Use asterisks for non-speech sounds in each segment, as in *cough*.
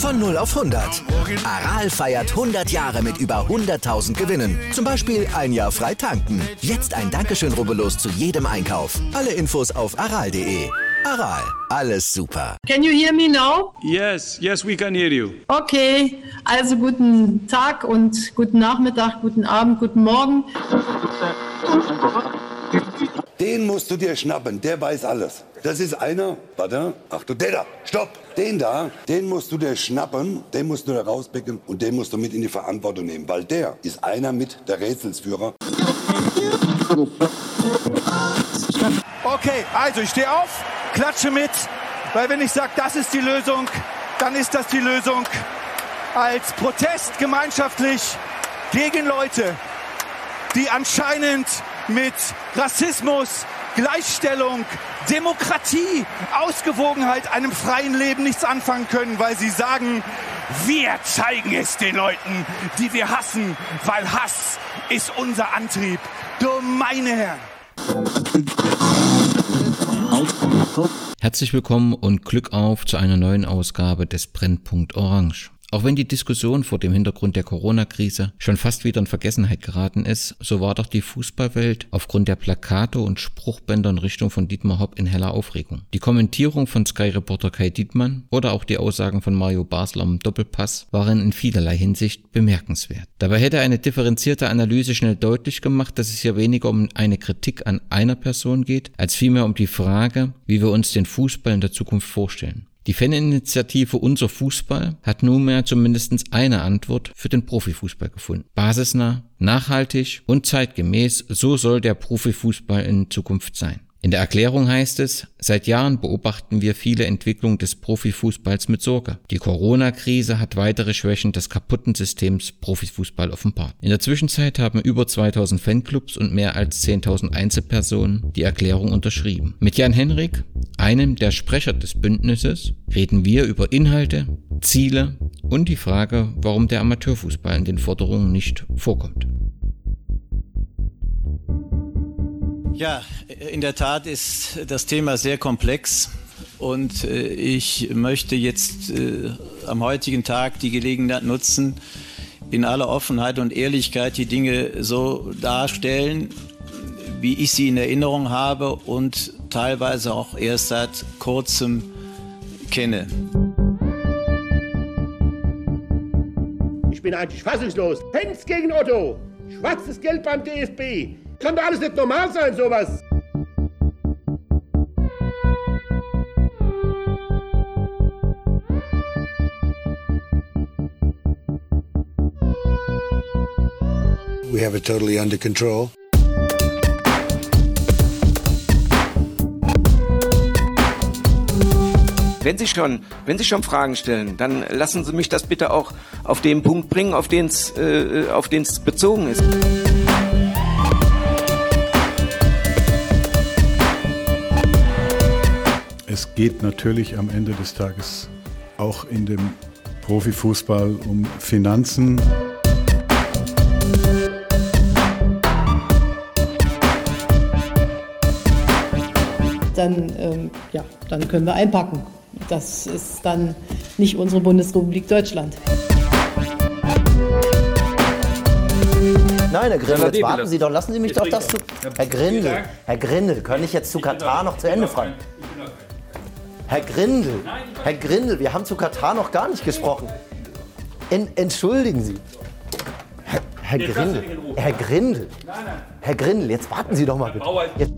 Von 0 auf 100. Aral feiert 100 Jahre mit über 100.000 Gewinnen. Zum Beispiel ein Jahr frei tanken. Jetzt ein Dankeschön, rubbellos zu jedem Einkauf. Alle Infos auf aral.de. Aral, alles super. Can you hear me now? Yes, yes, we can hear you. Okay, also guten Tag und guten Nachmittag, guten Abend, guten Morgen. Den musst du dir schnappen, der weiß alles. Das ist einer, warte, Achtung, der da, stopp, den da, den musst du dir schnappen, den musst du da rauspicken und den musst du mit in die Verantwortung nehmen, weil der ist einer mit der Rätselsführer. Okay, also ich stehe auf, klatsche mit, weil wenn ich sage, das ist die Lösung, dann ist das die Lösung. Als Protest gemeinschaftlich gegen Leute, die anscheinend mit Rassismus, Gleichstellung, Demokratie, Ausgewogenheit, einem freien Leben nichts anfangen können, weil sie sagen, wir zeigen es den Leuten, die wir hassen, weil Hass ist unser Antrieb. Du meine Herren. Herzlich willkommen und Glück auf zu einer neuen Ausgabe des Brennpunkt Orange. Auch wenn die Diskussion vor dem Hintergrund der Corona-Krise schon fast wieder in Vergessenheit geraten ist, so war doch die Fußballwelt aufgrund der Plakate und Spruchbänder in Richtung von Dietmar Hopp in heller Aufregung. Die Kommentierung von Sky-Reporter Kai Dietmann oder auch die Aussagen von Mario Basler am Doppelpass waren in vielerlei Hinsicht bemerkenswert. Dabei hätte eine differenzierte Analyse schnell deutlich gemacht, dass es hier weniger um eine Kritik an einer Person geht, als vielmehr um die Frage, wie wir uns den Fußball in der Zukunft vorstellen. Die Faninitiative Unser Fußball hat nunmehr zumindest eine Antwort für den Profifußball gefunden. Basisnah, nachhaltig und zeitgemäß, so soll der Profifußball in Zukunft sein. In der Erklärung heißt es, seit Jahren beobachten wir viele Entwicklungen des Profifußballs mit Sorge. Die Corona-Krise hat weitere Schwächen des kaputten Systems Profifußball offenbart. In der Zwischenzeit haben über 2000 Fanclubs und mehr als 10.000 Einzelpersonen die Erklärung unterschrieben. Mit Jan Henrik, einem der Sprecher des Bündnisses, reden wir über Inhalte, Ziele und die Frage, warum der Amateurfußball in den Forderungen nicht vorkommt. Ja, in der Tat ist das Thema sehr komplex und äh, ich möchte jetzt äh, am heutigen Tag die Gelegenheit nutzen, in aller Offenheit und Ehrlichkeit die Dinge so darstellen, wie ich sie in Erinnerung habe und teilweise auch erst seit kurzem kenne. Ich bin eigentlich fassungslos. Fans gegen Otto. Schwarzes Geld beim DFB. Kann doch alles nicht normal sein, sowas. We have it totally under control. Wenn Sie schon, wenn Sie schon Fragen stellen, dann lassen Sie mich das bitte auch auf den Punkt bringen, auf den es äh, auf den es bezogen ist. Geht natürlich am Ende des Tages auch in dem Profifußball um Finanzen. Dann, ähm, ja, dann können wir einpacken. Das ist dann nicht unsere Bundesrepublik Deutschland. Nein, Herr Grindel, jetzt warten Sie doch. Lassen Sie mich doch das zu. Herr Grindel, Herr Grindel, kann ich jetzt zu Katar noch zu Ende fragen? Herr Grindel, Herr Grindel, wir haben zu Katar noch gar nicht gesprochen. En, entschuldigen Sie. Herr, Herr Grindel, Herr Grindel, Herr Grindel, jetzt warten Sie doch mal bitte. Jetzt,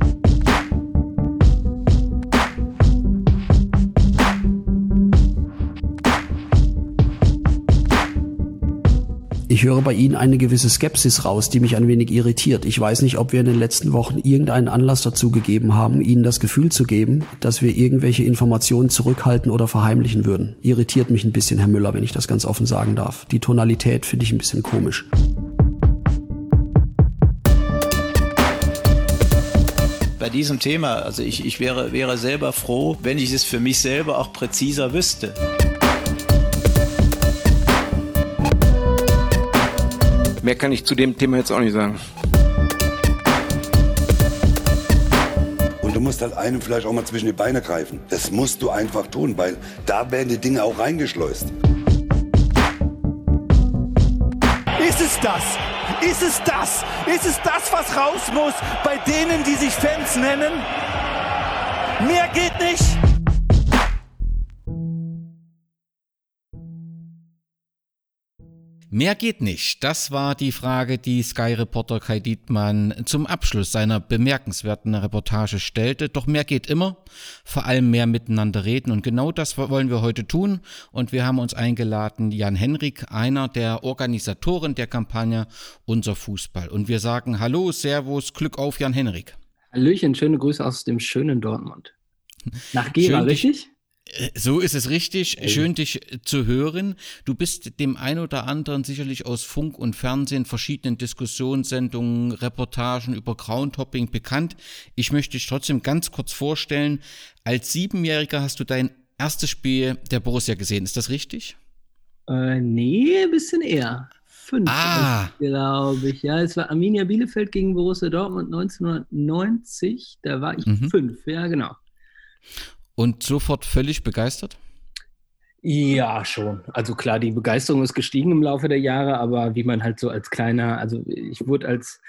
Ich höre bei Ihnen eine gewisse Skepsis raus, die mich ein wenig irritiert. Ich weiß nicht, ob wir in den letzten Wochen irgendeinen Anlass dazu gegeben haben, Ihnen das Gefühl zu geben, dass wir irgendwelche Informationen zurückhalten oder verheimlichen würden. Irritiert mich ein bisschen, Herr Müller, wenn ich das ganz offen sagen darf. Die Tonalität finde ich ein bisschen komisch. Bei diesem Thema, also ich, ich wäre, wäre selber froh, wenn ich es für mich selber auch präziser wüsste. Mehr kann ich zu dem Thema jetzt auch nicht sagen. Und du musst halt einem vielleicht auch mal zwischen die Beine greifen. Das musst du einfach tun, weil da werden die Dinge auch reingeschleust. Ist es das? Ist es das? Ist es das, was raus muss bei denen, die sich Fans nennen? Mehr geht nicht. Mehr geht nicht. Das war die Frage, die Sky-Reporter Kai Dietmann zum Abschluss seiner bemerkenswerten Reportage stellte. Doch mehr geht immer. Vor allem mehr miteinander reden. Und genau das wollen wir heute tun. Und wir haben uns eingeladen, Jan Henrik, einer der Organisatoren der Kampagne Unser Fußball. Und wir sagen Hallo, Servus, Glück auf, Jan Henrik. Hallöchen, schöne Grüße aus dem schönen Dortmund. Nach Gera, richtig? Äh, so ist es richtig. Schön, dich äh, zu hören. Du bist dem ein oder anderen sicherlich aus Funk und Fernsehen, verschiedenen Diskussionssendungen, Reportagen über Groundhopping bekannt. Ich möchte dich trotzdem ganz kurz vorstellen. Als Siebenjähriger hast du dein erstes Spiel der Borussia gesehen. Ist das richtig? Äh, nee, ein bisschen eher. Fünf, ah. glaube ich. Ja, es war Arminia Bielefeld gegen Borussia Dortmund 1990. Da war ich mhm. fünf, ja, genau. Und sofort völlig begeistert? Ja, schon. Also klar, die Begeisterung ist gestiegen im Laufe der Jahre, aber wie man halt so als kleiner, also ich wurde als,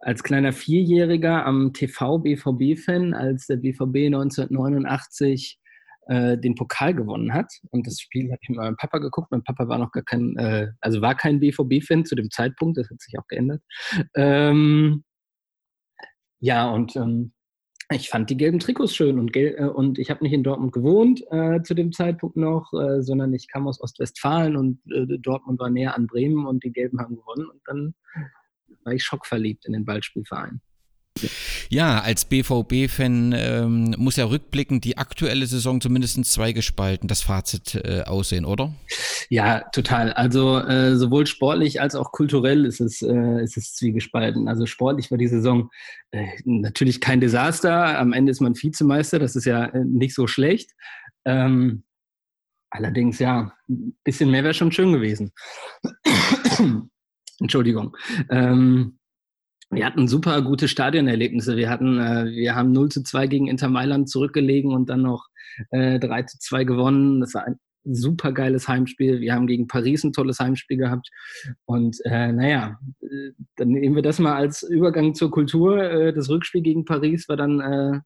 als kleiner Vierjähriger am TV BVB-Fan, als der BVB 1989 äh, den Pokal gewonnen hat. Und das Spiel habe ich mit meinem Papa geguckt. Mein Papa war noch gar kein, äh, also war kein BVB-Fan zu dem Zeitpunkt, das hat sich auch geändert. Ähm, ja, und ähm, ich fand die gelben Trikots schön und, gel äh, und ich habe nicht in Dortmund gewohnt äh, zu dem Zeitpunkt noch, äh, sondern ich kam aus Ostwestfalen und äh, Dortmund war näher an Bremen und die Gelben haben gewonnen und dann war ich schockverliebt in den Ballspielverein. Ja, als BVB-Fan ähm, muss ja rückblickend die aktuelle Saison zumindest zweigespalten, das Fazit äh, aussehen, oder? Ja, total. Also äh, sowohl sportlich als auch kulturell ist es, äh, ist es zwiegespalten. Also sportlich war die Saison äh, natürlich kein Desaster. Am Ende ist man Vizemeister, das ist ja äh, nicht so schlecht. Ähm, allerdings, ja, ein bisschen mehr wäre schon schön gewesen. *coughs* Entschuldigung. Ähm, wir hatten super gute Stadionerlebnisse. Wir hatten, äh, wir haben 0 zu 2 gegen Inter Mailand zurückgelegen und dann noch äh, 3 zu 2 gewonnen. Das war ein super geiles Heimspiel. Wir haben gegen Paris ein tolles Heimspiel gehabt. Und äh, naja, äh, dann nehmen wir das mal als Übergang zur Kultur. Äh, das Rückspiel gegen Paris war dann äh,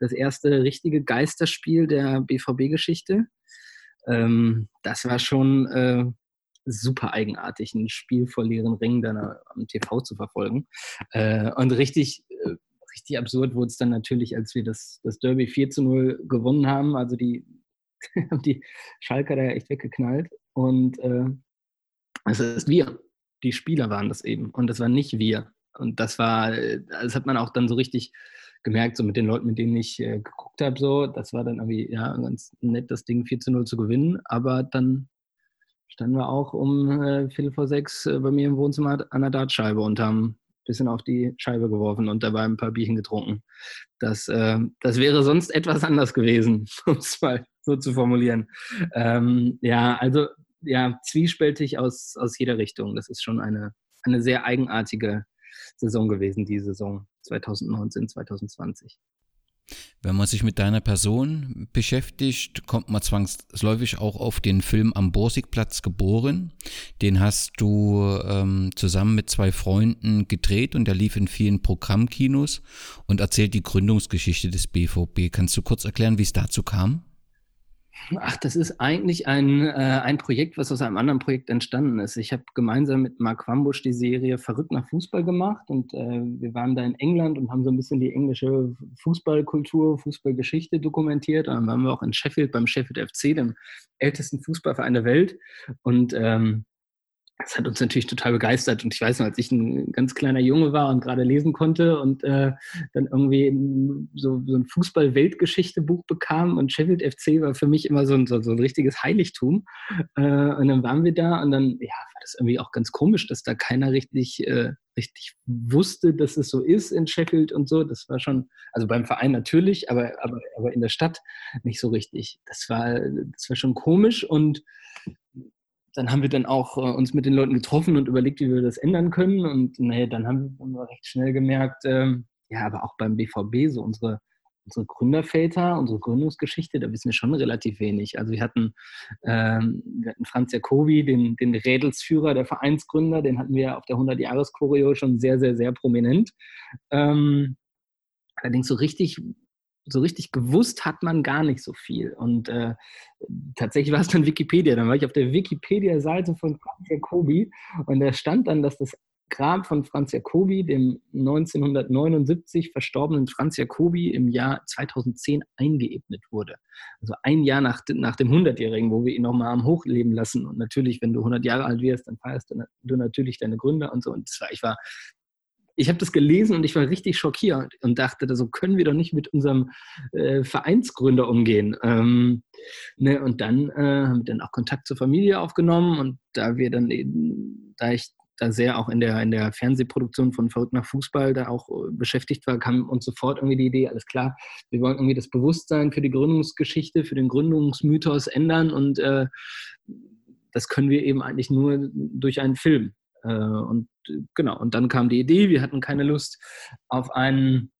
das erste richtige Geisterspiel der BVB-Geschichte. Ähm, das war schon super eigenartig, ein Spiel vor leeren Ringen dann am TV zu verfolgen. Äh, und richtig, äh, richtig absurd wurde es dann natürlich, als wir das, das Derby 4 zu 0 gewonnen haben. Also die *laughs* haben die Schalker da echt weggeknallt. Und äh, es ist wir. Die Spieler waren das eben. Und das waren nicht wir. Und das war, das hat man auch dann so richtig gemerkt, so mit den Leuten, mit denen ich äh, geguckt habe, so, das war dann irgendwie, ja, ganz nett, das Ding 4 zu 0 zu gewinnen, aber dann standen wir auch um äh, Viertel vor sechs äh, bei mir im Wohnzimmer an der Dartscheibe und haben ein bisschen auf die Scheibe geworfen und dabei ein paar Bierchen getrunken. Das, äh, das wäre sonst etwas anders gewesen, *laughs* um es mal so zu formulieren. Ähm, ja, also ja, zwiespältig aus, aus jeder Richtung. Das ist schon eine, eine sehr eigenartige Saison gewesen, die Saison 2019, 2020. Wenn man sich mit deiner Person beschäftigt, kommt man zwangsläufig auch auf den Film am Borsigplatz geboren. Den hast du ähm, zusammen mit zwei Freunden gedreht und der lief in vielen Programmkinos und erzählt die Gründungsgeschichte des BVB. Kannst du kurz erklären, wie es dazu kam? Ach, das ist eigentlich ein, äh, ein Projekt, was aus einem anderen Projekt entstanden ist. Ich habe gemeinsam mit Mark Wambusch die Serie Verrückt nach Fußball gemacht und äh, wir waren da in England und haben so ein bisschen die englische Fußballkultur, Fußballgeschichte dokumentiert. Und dann waren wir auch in Sheffield beim Sheffield FC, dem ältesten Fußballverein der Welt. Und ähm, das hat uns natürlich total begeistert. Und ich weiß noch, als ich ein ganz kleiner Junge war und gerade lesen konnte und äh, dann irgendwie so, so ein Fußball-Weltgeschichte-Buch bekam und Sheffield FC war für mich immer so ein, so, so ein richtiges Heiligtum. Äh, und dann waren wir da und dann ja, war das irgendwie auch ganz komisch, dass da keiner richtig, äh, richtig wusste, dass es so ist in Sheffield und so. Das war schon, also beim Verein natürlich, aber, aber, aber in der Stadt nicht so richtig. Das war, das war schon komisch und dann haben wir dann auch äh, uns mit den Leuten getroffen und überlegt, wie wir das ändern können. Und naja, dann haben wir recht schnell gemerkt, ähm, ja, aber auch beim BVB, so unsere, unsere Gründerväter, unsere Gründungsgeschichte, da wissen wir schon relativ wenig. Also wir hatten, ähm, wir hatten Franz Jacobi, den, den Rädelsführer, der Vereinsgründer, den hatten wir auf der 100-Jahres-Choreo schon sehr, sehr, sehr prominent. Ähm, allerdings so richtig so richtig gewusst hat man gar nicht so viel. Und äh, tatsächlich war es dann Wikipedia. Dann war ich auf der Wikipedia-Seite von Franz Jacobi und da stand dann, dass das Grab von Franz Jacobi, dem 1979 verstorbenen Franz Jacobi, im Jahr 2010 eingeebnet wurde. Also ein Jahr nach, nach dem 100-Jährigen, wo wir ihn nochmal am Hochleben lassen. Und natürlich, wenn du 100 Jahre alt wirst, dann feierst du natürlich deine Gründer und so. Und war, ich war ich habe das gelesen und ich war richtig schockiert und dachte, so können wir doch nicht mit unserem äh, Vereinsgründer umgehen. Ähm, ne, und dann äh, haben wir dann auch Kontakt zur Familie aufgenommen und da wir dann eben, da ich da sehr auch in der, in der Fernsehproduktion von Verrückt nach Fußball da auch äh, beschäftigt war, kam uns sofort irgendwie die Idee, alles klar, wir wollen irgendwie das Bewusstsein für die Gründungsgeschichte, für den Gründungsmythos ändern und äh, das können wir eben eigentlich nur durch einen Film. Äh, und genau, und dann kam die Idee, wir hatten keine Lust auf einen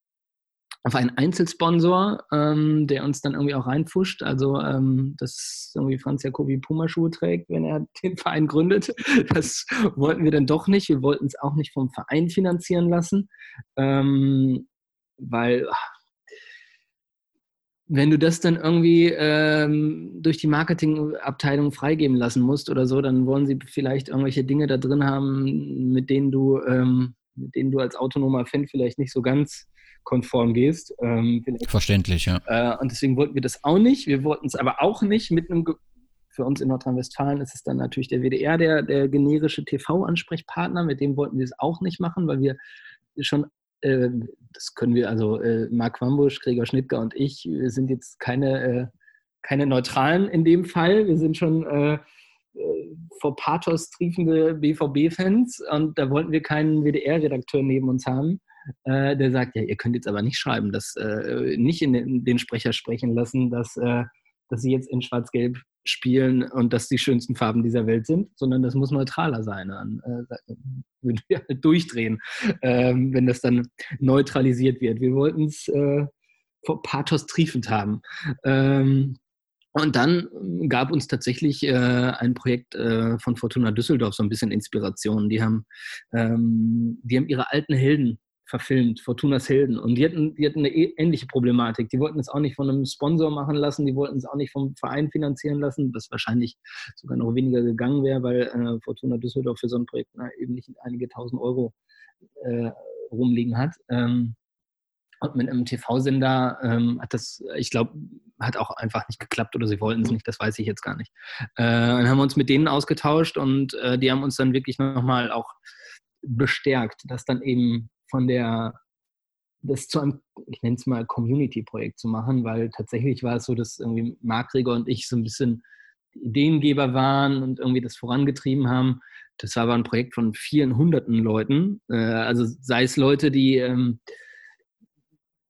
auf einen Einzelsponsor, ähm, der uns dann irgendwie auch reinfuscht. Also, ähm, dass irgendwie Franz Jacobi Pumaschuhe trägt, wenn er *laughs* den Verein gründet. Das wollten wir dann doch nicht. Wir wollten es auch nicht vom Verein finanzieren lassen, ähm, weil wenn du das dann irgendwie ähm, durch die Marketingabteilung freigeben lassen musst oder so, dann wollen sie vielleicht irgendwelche Dinge da drin haben, mit denen du, ähm, mit denen du als autonomer Fan vielleicht nicht so ganz konform gehst. Ähm, Verständlich, ja. Äh, und deswegen wollten wir das auch nicht. Wir wollten es aber auch nicht mit einem, für uns in Nordrhein-Westfalen ist es dann natürlich der WDR, der, der generische TV-Ansprechpartner, mit dem wollten wir es auch nicht machen, weil wir schon das können wir, also äh, Marc Wambusch, Gregor Schnittger und ich, wir sind jetzt keine, äh, keine Neutralen in dem Fall. Wir sind schon äh, äh, vor Pathos triefende BVB-Fans und da wollten wir keinen WDR-Redakteur neben uns haben, äh, der sagt, ja, ihr könnt jetzt aber nicht schreiben, das nicht in den, den, Sprecher sprechen lassen, dass, dass sie jetzt in Schwarz-Gelb spielen und das die schönsten Farben dieser Welt sind, sondern das muss neutraler sein. Dann äh, würden wir halt durchdrehen, ähm, wenn das dann neutralisiert wird. Wir wollten es äh, vor Pathos triefend haben. Ähm, und dann gab uns tatsächlich äh, ein Projekt äh, von Fortuna Düsseldorf so ein bisschen Inspiration. Die haben, ähm, die haben ihre alten Helden verfilmt, Fortunas Helden. Und die hatten, die hatten eine ähnliche Problematik. Die wollten es auch nicht von einem Sponsor machen lassen, die wollten es auch nicht vom Verein finanzieren lassen, was wahrscheinlich sogar noch weniger gegangen wäre, weil äh, Fortuna Düsseldorf für so ein Projekt na, eben nicht einige tausend Euro äh, rumliegen hat. Ähm, und mit einem TV-Sender ähm, hat das, ich glaube, hat auch einfach nicht geklappt oder sie wollten es nicht, das weiß ich jetzt gar nicht. Äh, dann haben wir uns mit denen ausgetauscht und äh, die haben uns dann wirklich nochmal auch bestärkt, dass dann eben von der, das zu einem, ich nenne es mal Community-Projekt zu machen, weil tatsächlich war es so, dass irgendwie Marc Gregor und ich so ein bisschen Ideengeber waren und irgendwie das vorangetrieben haben. Das war aber ein Projekt von vielen hunderten Leuten. Äh, also sei es Leute, die, ähm,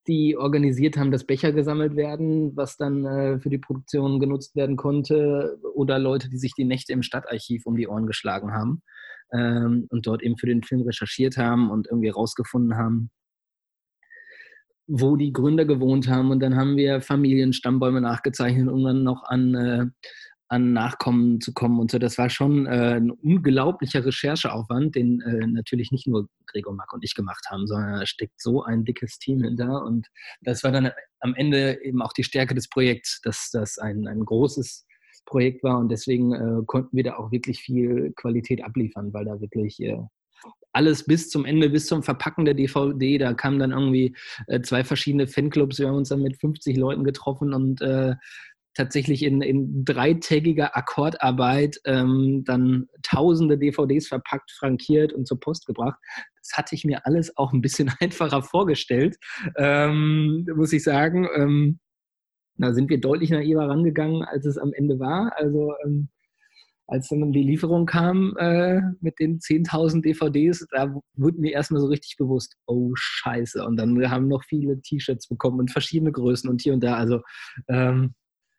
die organisiert haben, dass Becher gesammelt werden, was dann äh, für die Produktion genutzt werden konnte, oder Leute, die sich die Nächte im Stadtarchiv um die Ohren geschlagen haben ähm, und dort eben für den Film recherchiert haben und irgendwie rausgefunden haben, wo die Gründer gewohnt haben. Und dann haben wir Familienstammbäume nachgezeichnet, um dann noch an, äh, an Nachkommen zu kommen und so. Das war schon äh, ein unglaublicher Rechercheaufwand, den äh, natürlich nicht nur Gregor Mack und ich gemacht haben, sondern da steckt so ein dickes Team hinter. Und das war dann am Ende eben auch die Stärke des Projekts, dass das ein, ein großes Projekt war und deswegen äh, konnten wir da auch wirklich viel Qualität abliefern, weil da wirklich äh, alles bis zum Ende, bis zum Verpacken der DVD, da kamen dann irgendwie äh, zwei verschiedene Fanclubs, wir haben uns dann mit 50 Leuten getroffen und äh, tatsächlich in, in dreitägiger Akkordarbeit ähm, dann tausende DVDs verpackt, frankiert und zur Post gebracht. Das hatte ich mir alles auch ein bisschen *laughs* einfacher vorgestellt, ähm, muss ich sagen. Ähm, da sind wir deutlich naiver rangegangen, als es am Ende war. Also ähm, als dann die Lieferung kam äh, mit den 10.000 DVDs, da wurde mir erstmal so richtig bewusst, oh Scheiße. Und dann haben noch viele T-Shirts bekommen und verschiedene Größen und hier und da. Also ähm,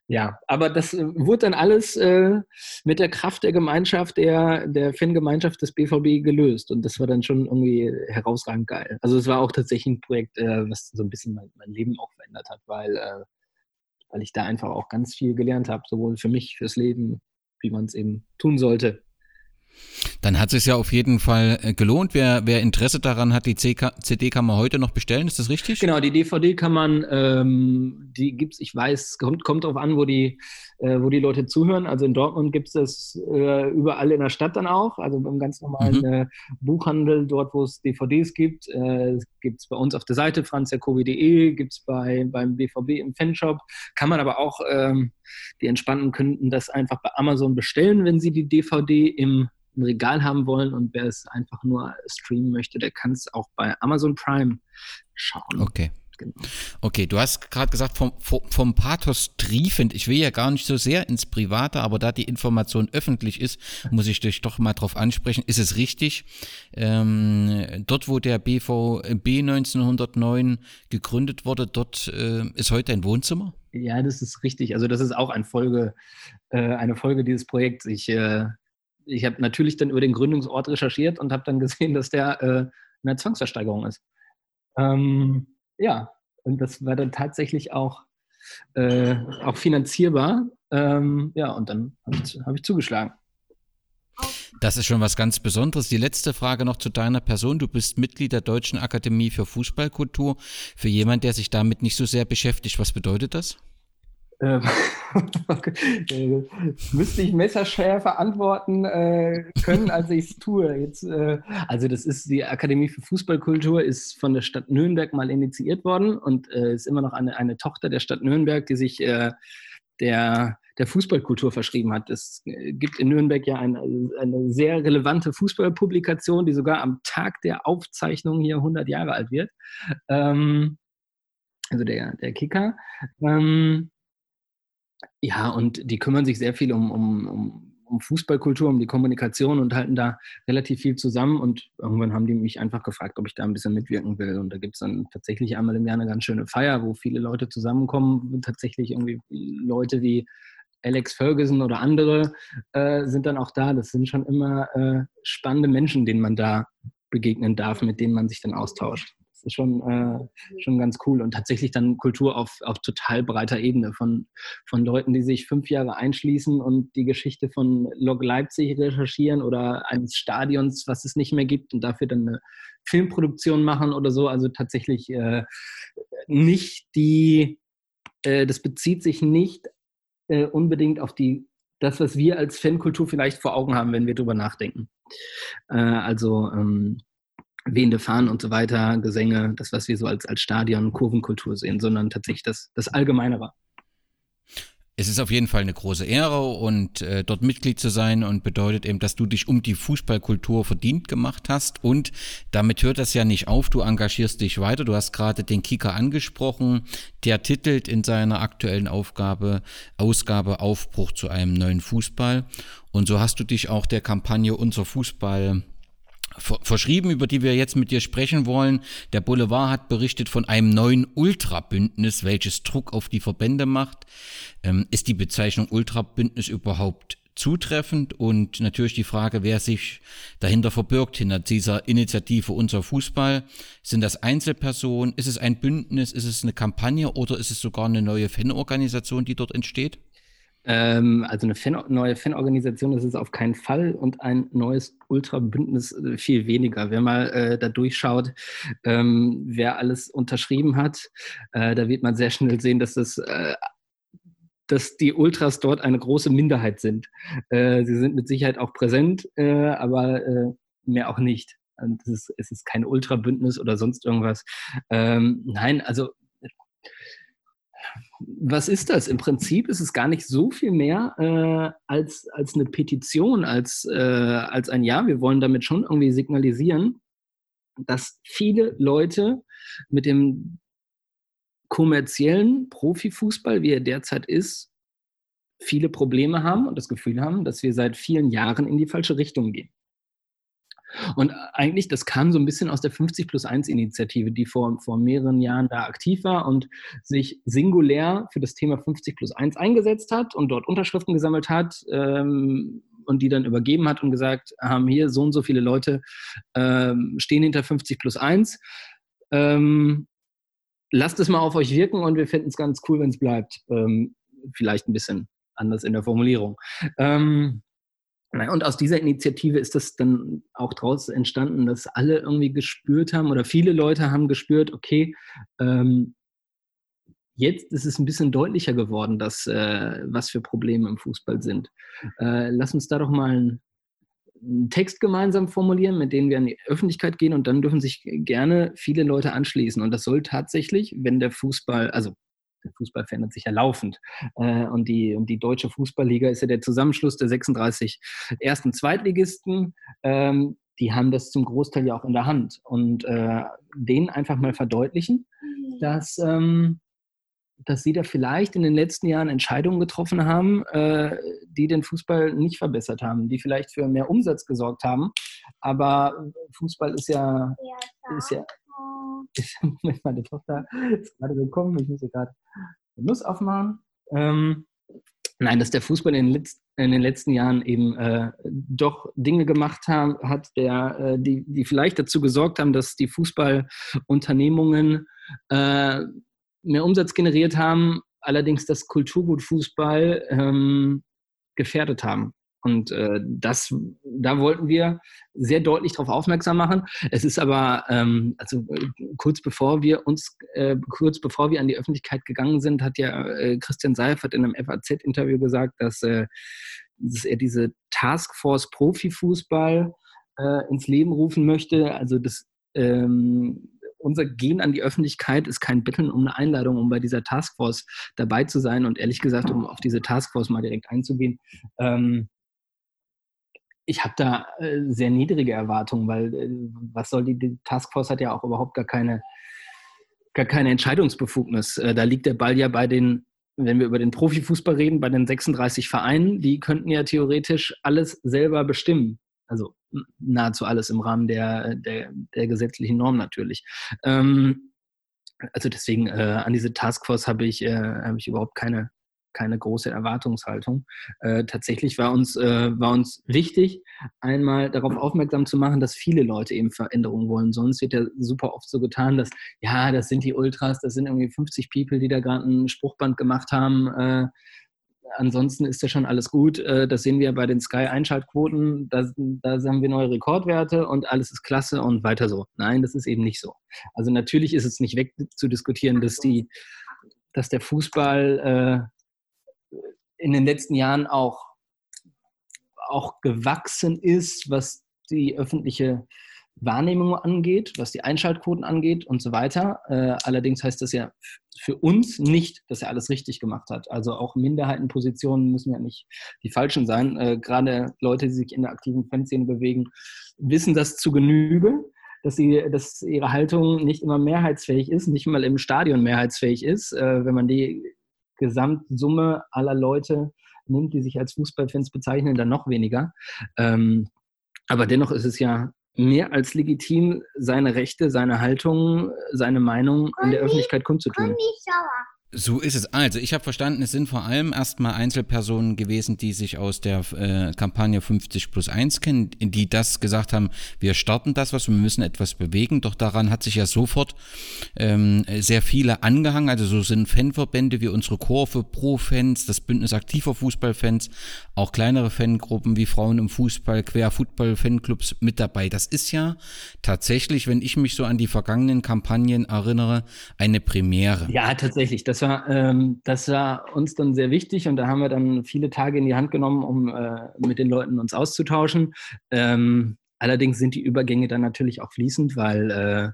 ja, aber das äh, wurde dann alles äh, mit der Kraft der Gemeinschaft, der, der Fangemeinschaft des BVB gelöst. Und das war dann schon irgendwie herausragend geil. Also es war auch tatsächlich ein Projekt, äh, was so ein bisschen mein, mein, Leben auch verändert hat, weil, äh, weil ich da einfach auch ganz viel gelernt habe, sowohl für mich, fürs Leben, wie man es eben tun sollte. Dann hat es ja auf jeden Fall äh, gelohnt. Wer, wer Interesse daran hat, die CD kann man heute noch bestellen, ist das richtig? Genau, die DVD kann man, ähm, die gibt's, ich weiß, kommt, kommt drauf an, wo die, äh, wo die Leute zuhören. Also in Dortmund gibt es das äh, überall in der Stadt dann auch, also im ganz normalen mhm. äh, Buchhandel, dort wo es DVDs gibt. Äh, gibt es bei uns auf der Seite franzjakobi.de, gibt es bei, beim BVB im Fanshop. Kann man aber auch, ähm, die Entspannten könnten das einfach bei Amazon bestellen, wenn sie die DVD im im Regal haben wollen und wer es einfach nur streamen möchte, der kann es auch bei Amazon Prime schauen. Okay. Genau. Okay, du hast gerade gesagt, vom, vom Pathos triefend. Ich will ja gar nicht so sehr ins Private, aber da die Information öffentlich ist, muss ich dich doch mal drauf ansprechen. Ist es richtig? Ähm, dort, wo der BVB 1909 gegründet wurde, dort äh, ist heute ein Wohnzimmer? Ja, das ist richtig. Also das ist auch ein Folge, äh, eine Folge dieses Projekts. Ich äh, ich habe natürlich dann über den Gründungsort recherchiert und habe dann gesehen, *laughs* dass der äh, in Zwangsversteigerung ist. Ähm, ja, und das war dann tatsächlich auch, äh, auch finanzierbar. Ähm, ja, und dann habe ich, hab ich zugeschlagen. Das ist schon was ganz Besonderes. Die letzte Frage noch zu deiner Person. Du bist Mitglied der Deutschen Akademie für Fußballkultur. Für jemanden, der sich damit nicht so sehr beschäftigt, was bedeutet das? Ähm, *laughs* äh, müsste ich messerschärfer antworten äh, können, als ich es tue. Jetzt, äh, also das ist die Akademie für Fußballkultur, ist von der Stadt Nürnberg mal initiiert worden und äh, ist immer noch eine, eine Tochter der Stadt Nürnberg, die sich äh, der, der Fußballkultur verschrieben hat. Es äh, gibt in Nürnberg ja eine, eine sehr relevante Fußballpublikation, die sogar am Tag der Aufzeichnung hier 100 Jahre alt wird. Ähm, also der, der Kicker. Ähm, ja, und die kümmern sich sehr viel um, um, um, um Fußballkultur, um die Kommunikation und halten da relativ viel zusammen. Und irgendwann haben die mich einfach gefragt, ob ich da ein bisschen mitwirken will. Und da gibt es dann tatsächlich einmal im Jahr eine ganz schöne Feier, wo viele Leute zusammenkommen. Tatsächlich irgendwie Leute wie Alex Ferguson oder andere äh, sind dann auch da. Das sind schon immer äh, spannende Menschen, denen man da begegnen darf, mit denen man sich dann austauscht ist schon, äh, schon ganz cool. Und tatsächlich dann Kultur auf, auf total breiter Ebene von, von Leuten, die sich fünf Jahre einschließen und die Geschichte von Lok Leipzig recherchieren oder eines Stadions, was es nicht mehr gibt und dafür dann eine Filmproduktion machen oder so. Also tatsächlich äh, nicht die, äh, das bezieht sich nicht äh, unbedingt auf die das, was wir als Fankultur vielleicht vor Augen haben, wenn wir drüber nachdenken. Äh, also ähm, wehende Fahnen und so weiter, Gesänge, das, was wir so als, als Stadion, Kurvenkultur sehen, sondern tatsächlich das, das Allgemeinere. Es ist auf jeden Fall eine große Ehre und äh, dort Mitglied zu sein und bedeutet eben, dass du dich um die Fußballkultur verdient gemacht hast und damit hört das ja nicht auf, du engagierst dich weiter. Du hast gerade den Kicker angesprochen, der titelt in seiner aktuellen Aufgabe Ausgabe Aufbruch zu einem neuen Fußball und so hast du dich auch der Kampagne Unser Fußball verschrieben, über die wir jetzt mit dir sprechen wollen. Der Boulevard hat berichtet von einem neuen Ultrabündnis, welches Druck auf die Verbände macht. Ähm, ist die Bezeichnung Ultrabündnis überhaupt zutreffend? Und natürlich die Frage, wer sich dahinter verbirgt, hinter dieser Initiative Unser Fußball. Sind das Einzelpersonen? Ist es ein Bündnis? Ist es eine Kampagne oder ist es sogar eine neue Fanorganisation, die dort entsteht? Ähm, also eine Fan neue Fanorganisation ist es auf keinen Fall und ein neues Ultrabündnis äh, viel weniger. Wer mal äh, da durchschaut, ähm, wer alles unterschrieben hat, äh, da wird man sehr schnell sehen, dass das äh, dass die Ultras dort eine große Minderheit sind. Äh, sie sind mit Sicherheit auch präsent, äh, aber mehr auch nicht. Und es ist, es ist kein Ultrabündnis oder sonst irgendwas. Ähm, nein, also was ist das? Im Prinzip ist es gar nicht so viel mehr äh, als, als eine Petition, als, äh, als ein Ja. Wir wollen damit schon irgendwie signalisieren, dass viele Leute mit dem kommerziellen Profifußball, wie er derzeit ist, viele Probleme haben und das Gefühl haben, dass wir seit vielen Jahren in die falsche Richtung gehen. Und eigentlich, das kam so ein bisschen aus der 50 plus 1 Initiative, die vor, vor mehreren Jahren da aktiv war und sich singulär für das Thema 50 plus 1 eingesetzt hat und dort Unterschriften gesammelt hat ähm, und die dann übergeben hat und gesagt, haben hier so und so viele Leute ähm, stehen hinter 50 plus 1. Ähm, lasst es mal auf euch wirken und wir finden es ganz cool, wenn es bleibt. Ähm, vielleicht ein bisschen anders in der Formulierung. Ähm, und aus dieser Initiative ist das dann auch daraus entstanden, dass alle irgendwie gespürt haben oder viele Leute haben gespürt, okay, ähm, jetzt ist es ein bisschen deutlicher geworden, dass, äh, was für Probleme im Fußball sind. Äh, lass uns da doch mal einen, einen Text gemeinsam formulieren, mit dem wir an die Öffentlichkeit gehen und dann dürfen sich gerne viele Leute anschließen. Und das soll tatsächlich, wenn der Fußball, also der Fußball verändert sich ja laufend. Äh, und, die, und die Deutsche Fußballliga ist ja der Zusammenschluss der 36 Ersten Zweitligisten. Ähm, die haben das zum Großteil ja auch in der Hand. Und äh, denen einfach mal verdeutlichen, mhm. dass, ähm, dass sie da vielleicht in den letzten Jahren Entscheidungen getroffen haben, äh, die den Fußball nicht verbessert haben, die vielleicht für mehr Umsatz gesorgt haben. Aber Fußball ist ja, ist ja *laughs* Moment, meine Tochter ist gerade gekommen, ich muss ihr gerade eine Nuss aufmachen. Ähm, nein, dass der Fußball in den, Letz-, in den letzten Jahren eben äh, doch Dinge gemacht haben, hat, der, äh, die, die vielleicht dazu gesorgt haben, dass die Fußballunternehmungen äh, mehr Umsatz generiert haben, allerdings das Kulturgut Fußball ähm, gefährdet haben. Und äh, das, da wollten wir sehr deutlich darauf aufmerksam machen. Es ist aber, ähm, also äh, kurz bevor wir uns, äh, kurz bevor wir an die Öffentlichkeit gegangen sind, hat ja äh, Christian Seifert in einem FAZ-Interview gesagt, dass, äh, dass, er diese Taskforce Profifußball äh, ins Leben rufen möchte. Also das ähm, unser Gehen an die Öffentlichkeit ist kein Betteln um eine Einladung, um bei dieser Taskforce dabei zu sein und ehrlich gesagt, um auf diese Taskforce mal direkt einzugehen. Ähm, ich habe da äh, sehr niedrige Erwartungen, weil äh, was soll die, die Taskforce hat ja auch überhaupt gar keine, gar keine Entscheidungsbefugnis. Äh, da liegt der Ball ja bei den, wenn wir über den Profifußball reden, bei den 36 Vereinen, die könnten ja theoretisch alles selber bestimmen. Also nahezu alles im Rahmen der, der, der gesetzlichen Norm natürlich. Ähm, also deswegen äh, an diese Taskforce habe ich, äh, hab ich überhaupt keine, keine große Erwartungshaltung. Äh, tatsächlich war uns, äh, war uns wichtig, einmal darauf aufmerksam zu machen, dass viele Leute eben Veränderungen wollen. Sonst wird ja super oft so getan, dass, ja, das sind die Ultras, das sind irgendwie 50 People, die da gerade ein Spruchband gemacht haben. Äh, ansonsten ist ja schon alles gut. Äh, das sehen wir bei den Sky-Einschaltquoten. Da, da haben wir neue Rekordwerte und alles ist klasse und weiter so. Nein, das ist eben nicht so. Also natürlich ist es nicht wegzudiskutieren, dass die, dass der Fußball äh, in den letzten Jahren auch, auch gewachsen ist, was die öffentliche Wahrnehmung angeht, was die Einschaltquoten angeht und so weiter. Äh, allerdings heißt das ja für uns nicht, dass er alles richtig gemacht hat. Also auch Minderheitenpositionen müssen ja nicht die falschen sein. Äh, gerade Leute, die sich in der aktiven Fanszene bewegen, wissen das zu Genüge, dass, sie, dass ihre Haltung nicht immer mehrheitsfähig ist, nicht mal im Stadion mehrheitsfähig ist. Äh, wenn man die Gesamtsumme aller Leute nimmt, die sich als Fußballfans bezeichnen, dann noch weniger. Ähm, aber dennoch ist es ja mehr als legitim, seine Rechte, seine Haltung, seine Meinung in der Öffentlichkeit kundzutun. So ist es. Also, ich habe verstanden, es sind vor allem erstmal Einzelpersonen gewesen, die sich aus der äh, Kampagne 50 plus 1 kennen, die das gesagt haben, wir starten das was, wir müssen etwas bewegen. Doch daran hat sich ja sofort ähm, sehr viele angehangen. Also so sind Fanverbände wie unsere Kurve, Pro-Fans, das Bündnis aktiver Fußballfans, auch kleinere Fangruppen wie Frauen im Fußball, Quer-Football-Fanclubs mit dabei. Das ist ja tatsächlich, wenn ich mich so an die vergangenen Kampagnen erinnere, eine Premiere. Ja, tatsächlich. Das das war, ähm, das war uns dann sehr wichtig und da haben wir dann viele Tage in die Hand genommen, um äh, mit den Leuten uns auszutauschen. Ähm, allerdings sind die Übergänge dann natürlich auch fließend, weil, äh,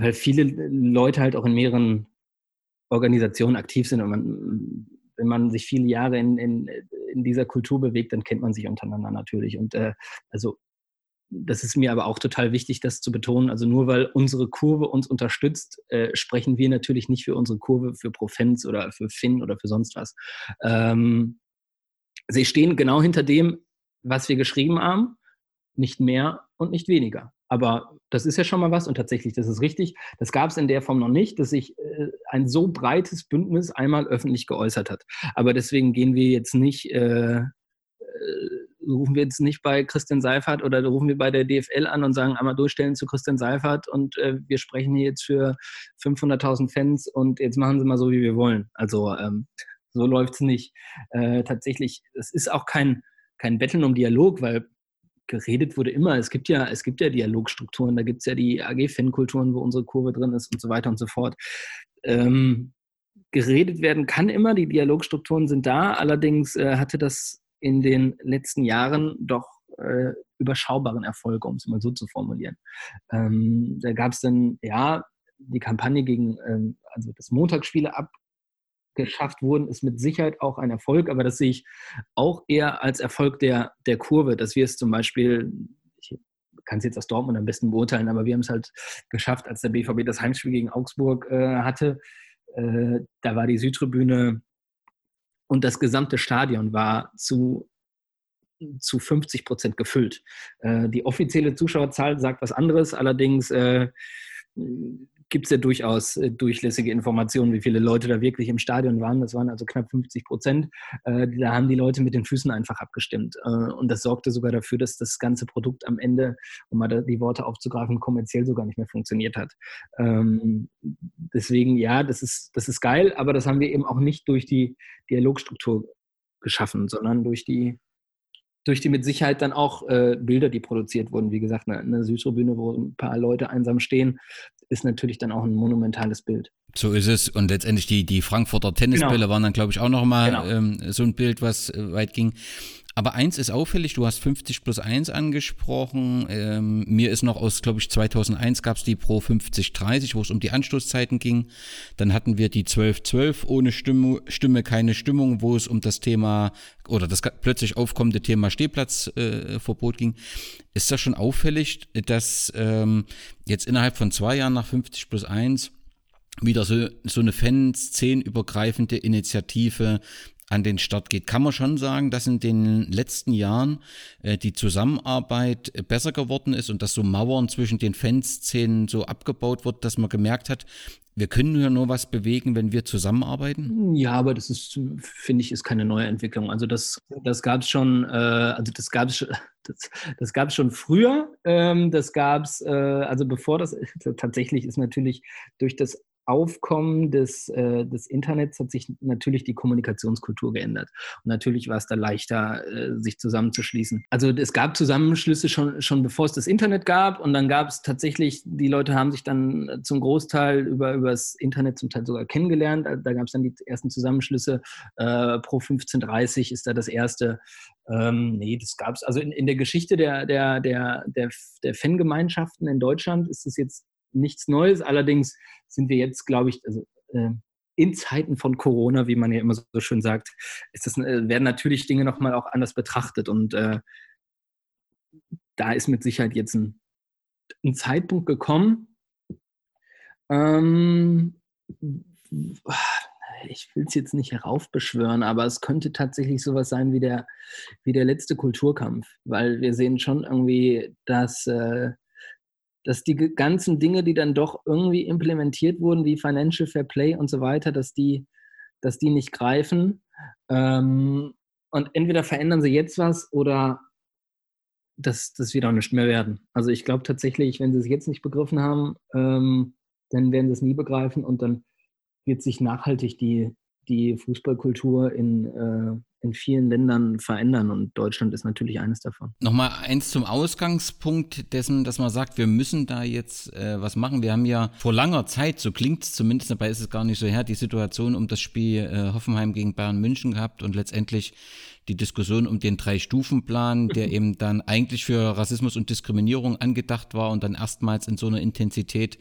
weil viele Leute halt auch in mehreren Organisationen aktiv sind und man, wenn man sich viele Jahre in, in, in dieser Kultur bewegt, dann kennt man sich untereinander natürlich. Und äh, also das ist mir aber auch total wichtig, das zu betonen. Also nur weil unsere Kurve uns unterstützt, äh, sprechen wir natürlich nicht für unsere Kurve, für Profenz oder für Finn oder für sonst was. Ähm, sie stehen genau hinter dem, was wir geschrieben haben, nicht mehr und nicht weniger. Aber das ist ja schon mal was und tatsächlich, das ist richtig. Das gab es in der Form noch nicht, dass sich äh, ein so breites Bündnis einmal öffentlich geäußert hat. Aber deswegen gehen wir jetzt nicht äh, äh rufen wir jetzt nicht bei Christian Seifert oder rufen wir bei der DFL an und sagen, einmal durchstellen zu Christian Seifert und äh, wir sprechen hier jetzt für 500.000 Fans und jetzt machen Sie mal so, wie wir wollen. Also ähm, so läuft es nicht. Äh, tatsächlich, es ist auch kein, kein Betteln um Dialog, weil geredet wurde immer. Es gibt ja, es gibt ja Dialogstrukturen, da gibt es ja die AG-Fan-Kulturen, wo unsere Kurve drin ist und so weiter und so fort. Ähm, geredet werden kann immer, die Dialogstrukturen sind da, allerdings äh, hatte das in den letzten Jahren doch äh, überschaubaren Erfolg, um es mal so zu formulieren. Ähm, da gab es dann, ja, die Kampagne gegen, ähm, also das Montagsspiele abgeschafft wurden, ist mit Sicherheit auch ein Erfolg, aber das sehe ich auch eher als Erfolg der, der Kurve, dass wir es zum Beispiel, ich kann es jetzt aus Dortmund am besten beurteilen, aber wir haben es halt geschafft, als der BVB das Heimspiel gegen Augsburg äh, hatte. Äh, da war die Südtribüne und das gesamte Stadion war zu, zu 50 Prozent gefüllt. Äh, die offizielle Zuschauerzahl sagt was anderes, allerdings äh, gibt es ja durchaus äh, durchlässige Informationen, wie viele Leute da wirklich im Stadion waren. Das waren also knapp 50 Prozent. Äh, da haben die Leute mit den Füßen einfach abgestimmt. Äh, und das sorgte sogar dafür, dass das ganze Produkt am Ende, um mal die Worte aufzugreifen, kommerziell sogar nicht mehr funktioniert hat. Ähm, deswegen, ja, das ist, das ist geil, aber das haben wir eben auch nicht durch die Dialogstruktur geschaffen, sondern durch die durch die mit Sicherheit dann auch äh, Bilder, die produziert wurden. Wie gesagt, eine, eine Südtribüne, wo ein paar Leute einsam stehen, ist natürlich dann auch ein monumentales Bild. So ist es. Und letztendlich die, die Frankfurter Tennisbälle genau. waren dann, glaube ich, auch nochmal genau. ähm, so ein Bild, was äh, weit ging. Aber eins ist auffällig, du hast 50 plus 1 angesprochen. Ähm, mir ist noch aus, glaube ich, 2001 gab es die Pro 5030, wo es um die Anstoßzeiten ging. Dann hatten wir die 1212 ohne Stimme, Stimme, keine Stimmung, wo es um das Thema oder das plötzlich aufkommende Thema Stehplatzverbot äh, ging. Ist das schon auffällig, dass ähm, jetzt innerhalb von zwei Jahren nach 50 plus 1 wieder so, so eine Fanszenen-übergreifende Initiative an den Start geht. Kann man schon sagen, dass in den letzten Jahren äh, die Zusammenarbeit besser geworden ist und dass so Mauern zwischen den Fanszenen so abgebaut wird, dass man gemerkt hat, wir können ja nur was bewegen, wenn wir zusammenarbeiten? Ja, aber das ist, finde ich, ist keine neue Entwicklung. Also das, das gab es schon, äh, also das gab es *laughs* das, das gab es schon früher. Ähm, das gab es, äh, also bevor das *laughs* tatsächlich ist natürlich durch das Aufkommen des, äh, des Internets hat sich natürlich die Kommunikationskultur geändert. Und natürlich war es da leichter, äh, sich zusammenzuschließen. Also es gab Zusammenschlüsse schon, schon bevor es das Internet gab. Und dann gab es tatsächlich, die Leute haben sich dann zum Großteil über, das Internet zum Teil sogar kennengelernt. Da gab es dann die ersten Zusammenschlüsse. Äh, Pro 1530 ist da das erste. Ähm, nee, das gab es. Also in, in der Geschichte der, der, der, der, der Fangemeinschaften in Deutschland ist es jetzt nichts Neues. Allerdings sind wir jetzt, glaube ich, also, äh, in Zeiten von Corona, wie man ja immer so schön sagt, das, äh, werden natürlich Dinge nochmal auch anders betrachtet. Und äh, da ist mit Sicherheit jetzt ein, ein Zeitpunkt gekommen. Ähm, ich will es jetzt nicht heraufbeschwören, aber es könnte tatsächlich sowas sein wie der, wie der letzte Kulturkampf, weil wir sehen schon irgendwie, dass äh, dass die ganzen Dinge, die dann doch irgendwie implementiert wurden, wie Financial Fair Play und so weiter, dass die, dass die nicht greifen. Ähm, und entweder verändern sie jetzt was oder das, das auch nicht mehr werden. Also ich glaube tatsächlich, wenn sie es jetzt nicht begriffen haben, ähm, dann werden sie es nie begreifen und dann wird sich nachhaltig die, die Fußballkultur in, äh, in vielen Ländern verändern und Deutschland ist natürlich eines davon. Nochmal eins zum Ausgangspunkt dessen, dass man sagt, wir müssen da jetzt äh, was machen. Wir haben ja vor langer Zeit, so klingt es zumindest, dabei ist es gar nicht so her, die Situation um das Spiel äh, Hoffenheim gegen Bayern München gehabt und letztendlich die Diskussion um den Drei-Stufen-Plan, der eben dann eigentlich für Rassismus und Diskriminierung angedacht war und dann erstmals in so einer Intensität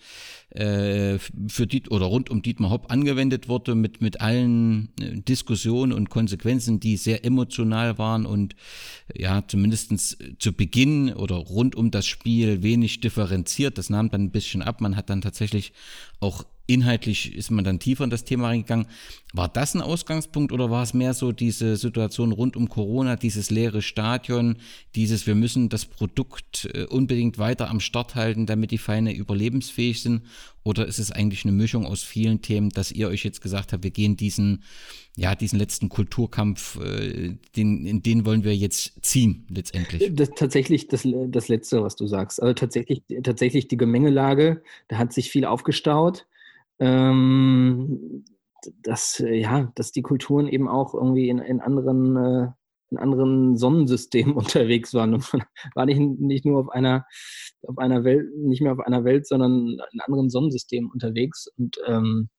äh, für Diet oder rund um Dietmar Hopp angewendet wurde, mit, mit allen äh, Diskussionen und Konsequenzen, die sehr emotional waren und ja, zumindestens zu Beginn oder rund um das Spiel wenig differenziert. Das nahm dann ein bisschen ab. Man hat dann tatsächlich auch inhaltlich ist man dann tiefer in das Thema reingegangen. War das ein Ausgangspunkt oder war es mehr so diese Situation rund um Corona, dieses leere Stadion, dieses wir müssen das Produkt äh, unbedingt weiter am Start halten, damit die Vereine überlebensfähig sind? Oder ist es eigentlich eine Mischung aus vielen Themen, dass ihr euch jetzt gesagt habt, wir gehen diesen, ja, diesen letzten Kulturkampf, äh, den, in den wollen wir jetzt ziehen, letztendlich? Das, tatsächlich das, das Letzte, was du sagst. Also tatsächlich, tatsächlich die Gemengelage, da hat sich viel aufgestaut ähm, dass, äh, ja, dass die Kulturen eben auch irgendwie in, in anderen, äh, in anderen Sonnensystemen *laughs* unterwegs waren. Und man war nicht, nicht nur auf einer, auf einer Welt, nicht mehr auf einer Welt, sondern in anderen Sonnensystemen unterwegs. Und ähm,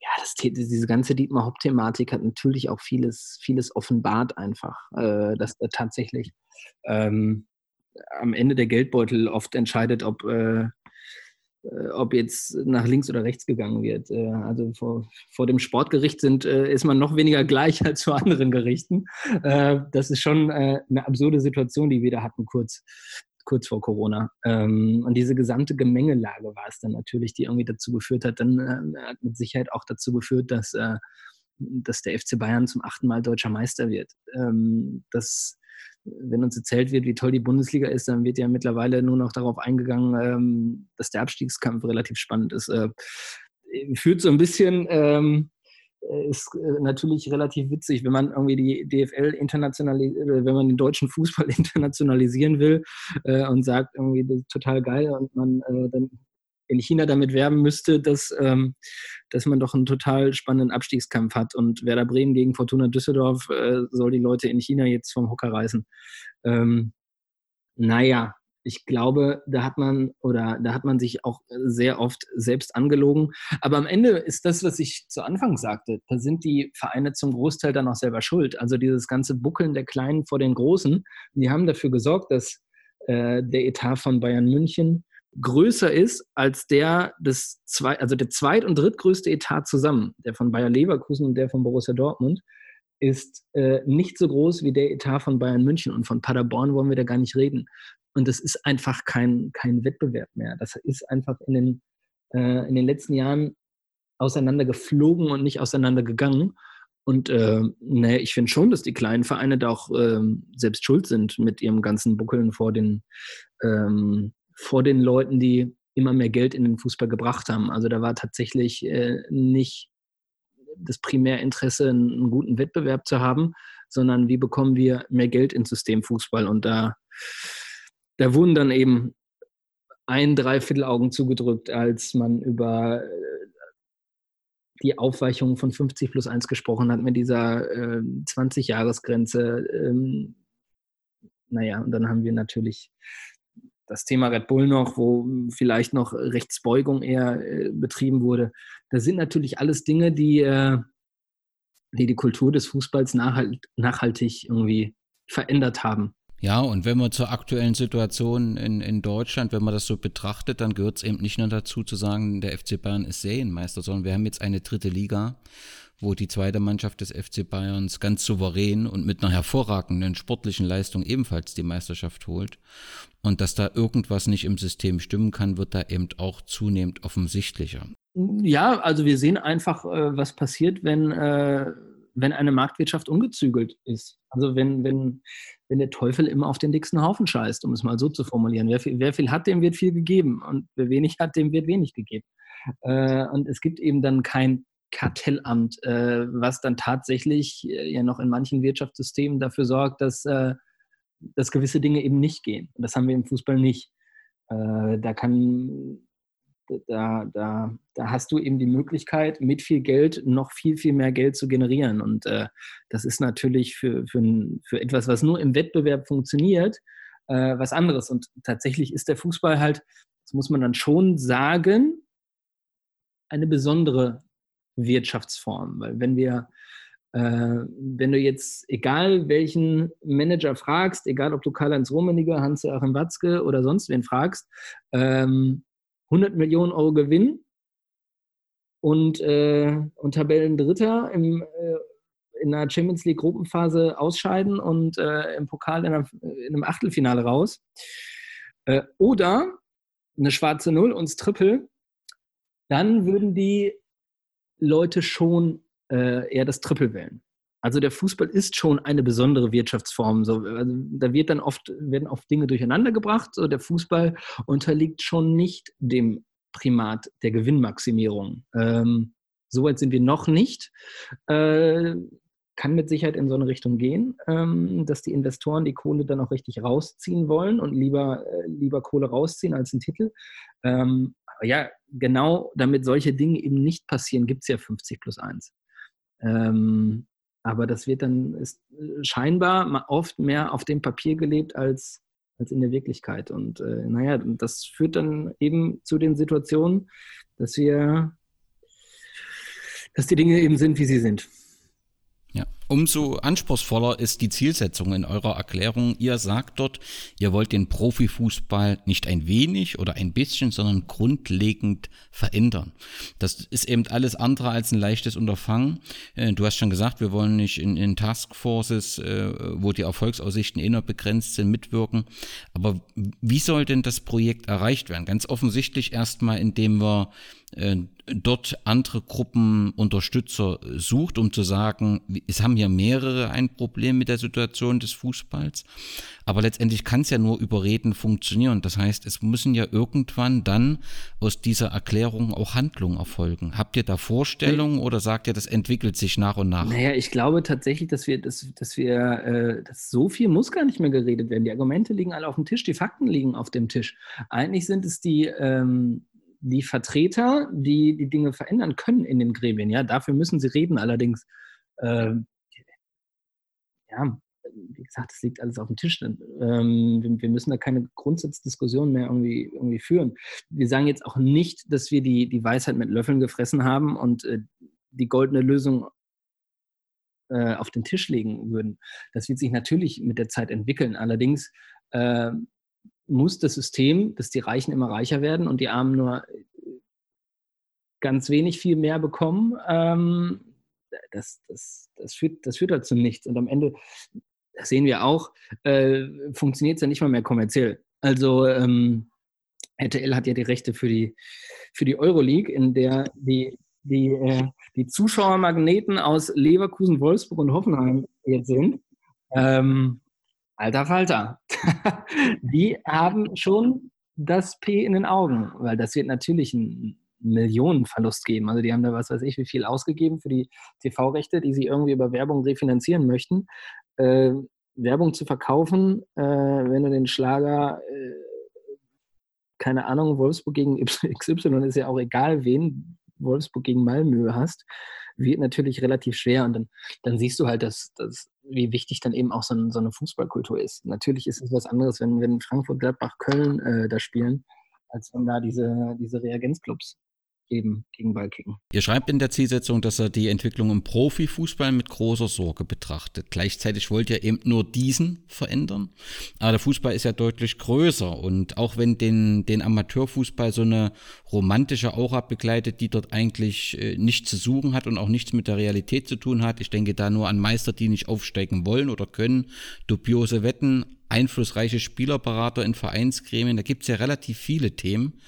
ja, das, diese ganze Dietmar Haupt-Thematik hat natürlich auch vieles, vieles offenbart einfach, äh, dass äh, tatsächlich ähm, am Ende der Geldbeutel oft entscheidet, ob, äh, ob jetzt nach links oder rechts gegangen wird. Äh, also vor, vor dem Sportgericht sind, äh, ist man noch weniger gleich *laughs* als zu anderen Gerichten. Das ist schon eine absurde Situation, die wir da hatten, kurz, kurz vor Corona. Ähm, und diese gesamte Gemengelage war es dann natürlich, die irgendwie dazu geführt hat, dann hat mit Sicherheit auch dazu geführt, dass, dass der FC Bayern zum achten Mal deutscher Meister wird. Ähm, das wenn uns erzählt wird, wie toll die Bundesliga ist, dann wird ja mittlerweile nur noch darauf eingegangen, ähm, dass der Abstiegskampf relativ spannend ist. Äh, führt so ein bisschen, ähm, äh, ist äh, natürlich relativ witzig, wenn man irgendwie die DFL internationalisieren, wenn man den deutschen Fußball *laughs* internationalisieren will äh, und sagt irgendwie, das ist total geil und man äh, dann in China damit werben müsste, dass, ähm, dass man doch einen total spannenden Abstiegskampf hat und Werder Bremen gegen Fortuna Düsseldorf äh, soll die Leute in China jetzt vom Hocker reißen. Ähm, naja, ich glaube, da hat man oder da hat man sich auch sehr oft selbst angelogen. Aber am Ende ist das, was ich zu Anfang sagte, da sind die Vereine zum Großteil dann auch selber schuld. Also dieses ganze Buckeln der Kleinen vor den Großen, die haben dafür gesorgt, dass äh, der Etat von Bayern München größer ist als der des zwei, also der zweit- und drittgrößte Etat zusammen, der von Bayer Leverkusen und der von Borussia Dortmund, ist äh, nicht so groß wie der Etat von Bayern München und von Paderborn wollen wir da gar nicht reden. Und das ist einfach kein, kein Wettbewerb mehr. Das ist einfach in den, äh, in den letzten Jahren auseinandergeflogen und nicht auseinandergegangen. Und äh, ne, ich finde schon, dass die kleinen Vereine da auch äh, selbst schuld sind mit ihrem ganzen Buckeln vor den, ähm, vor den Leuten, die immer mehr Geld in den Fußball gebracht haben. Also da war tatsächlich äh, nicht das Primärinteresse, einen guten Wettbewerb zu haben, sondern wie bekommen wir mehr Geld ins System Fußball. Und da, da wurden dann eben ein Dreiviertel Augen zugedrückt, als man über äh, die Aufweichung von 50 plus 1 gesprochen hat mit dieser äh, 20-Jahres-Grenze. Ähm, naja, und dann haben wir natürlich das Thema Red Bull noch, wo vielleicht noch Rechtsbeugung eher äh, betrieben wurde. Das sind natürlich alles Dinge, die, äh, die die Kultur des Fußballs nachhalt, nachhaltig irgendwie verändert haben. Ja, und wenn man zur aktuellen Situation in, in Deutschland, wenn man das so betrachtet, dann gehört es eben nicht nur dazu zu sagen, der FC Bayern ist Serienmeister, sondern wir haben jetzt eine dritte Liga wo die zweite Mannschaft des FC Bayerns ganz souverän und mit einer hervorragenden sportlichen Leistung ebenfalls die Meisterschaft holt. Und dass da irgendwas nicht im System stimmen kann, wird da eben auch zunehmend offensichtlicher. Ja, also wir sehen einfach, äh, was passiert, wenn, äh, wenn eine Marktwirtschaft ungezügelt ist. Also wenn, wenn, wenn der Teufel immer auf den dicksten Haufen scheißt, um es mal so zu formulieren. Wer viel, wer viel hat, dem wird viel gegeben. Und wer wenig hat, dem wird wenig gegeben. Äh, und es gibt eben dann kein Kartellamt, äh, was dann tatsächlich äh, ja noch in manchen Wirtschaftssystemen dafür sorgt, dass, äh, dass gewisse Dinge eben nicht gehen. Und das haben wir im Fußball nicht. Äh, da kann da, da, da hast du eben die Möglichkeit, mit viel Geld noch viel, viel mehr Geld zu generieren. Und äh, das ist natürlich für, für, für etwas, was nur im Wettbewerb funktioniert, äh, was anderes. Und tatsächlich ist der Fußball halt, das muss man dann schon sagen, eine besondere Wirtschaftsform. Weil wenn wir Äh, wenn du jetzt, egal welchen Manager fragst, egal ob du Karl-Heinz Rummenigge, Hans-Joachim Watzke oder sonst wen fragst, ähm, 100 Millionen Euro Gewinn und, äh, und Tabellendritter im, äh, in der Champions League Gruppenphase ausscheiden und äh, im Pokal in, einer, in, einem Achtelfinale raus. Äh, oder eine schwarze Null und das Triple, dann würden die Leute schon äh, eher das Triple wählen. Also der Fußball ist schon eine besondere Wirtschaftsform. So, also da wird dann oft, werden oft Dinge durcheinander gebracht. So, der Fußball unterliegt schon nicht dem Primat der Gewinnmaximierung. Ähm, Soweit sind wir noch nicht. Äh, kann mit Sicherheit in so eine Richtung gehen, ähm, dass die Investoren die Kohle dann auch richtig rausziehen wollen und lieber, äh, lieber Kohle rausziehen als einen Titel. Ähm, ja, genau damit solche Dinge eben nicht passieren, gibt es ja 50 plus 1. Ähm, aber das wird dann ist äh, scheinbar oft mehr auf dem Papier gelebt als, als in der Wirklichkeit. Und äh, naja, das führt dann eben zu den Situationen, dass wir, dass die Dinge eben sind, wie sie sind. Umso anspruchsvoller ist die Zielsetzung in eurer Erklärung. Ihr sagt dort, ihr wollt den Profifußball nicht ein wenig oder ein bisschen, sondern grundlegend verändern. Das ist eben alles andere als ein leichtes Unterfangen. Äh, du hast schon gesagt, wir wollen nicht in, in Taskforces, äh, wo die Erfolgsaussichten inner begrenzt sind, mitwirken. Aber wie soll denn das Projekt erreicht werden? Ganz offensichtlich erstmal, indem wir dort andere Gruppen Unterstützer sucht, um zu sagen, es haben hier mehrere ein Problem mit der Situation des Fußballs. Aber letztendlich kann es ja nur über Reden funktionieren. Das heißt, es müssen ja irgendwann dann aus dieser Erklärung auch Handlungen erfolgen. Habt ihr da Vorstellungen oder sagt ihr, das entwickelt sich nach und nach? Naja, ich glaube tatsächlich, dass wir, dass, dass wir, äh, dass so viel muss gar nicht mehr geredet werden. Die Argumente liegen alle auf dem Tisch, die Fakten liegen auf dem Tisch. Eigentlich sind es die, ähm, die Vertreter, die die Dinge verändern können in den Gremien. Ja, dafür müssen sie reden. Allerdings, äh, ja, wie gesagt, es liegt alles auf dem Tisch. Ähm, wir, wir, müssen da keine Grundsatzdiskussion mehr irgendwie, irgendwie führen. Wir sagen jetzt auch nicht, dass wir die, die Weisheit mit Löffeln gefressen haben und äh, die goldene Lösung äh, auf den Tisch legen würden. Das wird sich natürlich mit der Zeit entwickeln. Allerdings äh, muss das System, dass die Reichen immer reicher werden und die Armen nur ganz wenig viel mehr bekommen, ähm, das, das, das, führt, das führt halt zu nichts. Und am Ende, das sehen wir auch, äh, funktioniert es ja nicht mal mehr kommerziell. Also ähm, RTL hat ja die Rechte für die, für die Euroleague, in der die, die, äh, die Zuschauermagneten aus Leverkusen, Wolfsburg und Hoffenheim jetzt sind. Ähm, alter Falter. *laughs* die haben schon das P in den Augen, weil das wird natürlich ein Millionenverlust geben. Also die haben da was weiß ich, wie viel ausgegeben für die TV-Rechte, die sie irgendwie über Werbung refinanzieren möchten. Äh, Werbung zu verkaufen, äh, wenn du den Schlager, äh, keine Ahnung, Wolfsburg gegen XY ist ja auch egal, wen Wolfsburg gegen Malmö hast, wird natürlich relativ schwer. Und dann, dann siehst du halt, dass, dass, wie wichtig dann eben auch so, ein, so eine Fußballkultur ist. Natürlich ist es was anderes, wenn, wenn Frankfurt, Gladbach, Köln äh, da spielen, als wenn da diese, diese Reagenzclubs eben gegen Ball kicken. Ihr schreibt in der Zielsetzung, dass er die Entwicklung im Profifußball mit großer Sorge betrachtet. Gleichzeitig wollt ihr eben nur diesen verändern. Aber der Fußball ist ja deutlich größer und auch wenn den, den Amateurfußball so eine romantische Aura begleitet, die dort eigentlich äh, nichts zu suchen hat und auch nichts mit der Realität zu tun hat. Ich denke da nur an Meister, die nicht aufsteigen wollen oder können, dubiose Wetten, einflussreiche Spielerberater in Vereinsgremien, da gibt es ja relativ viele Themen.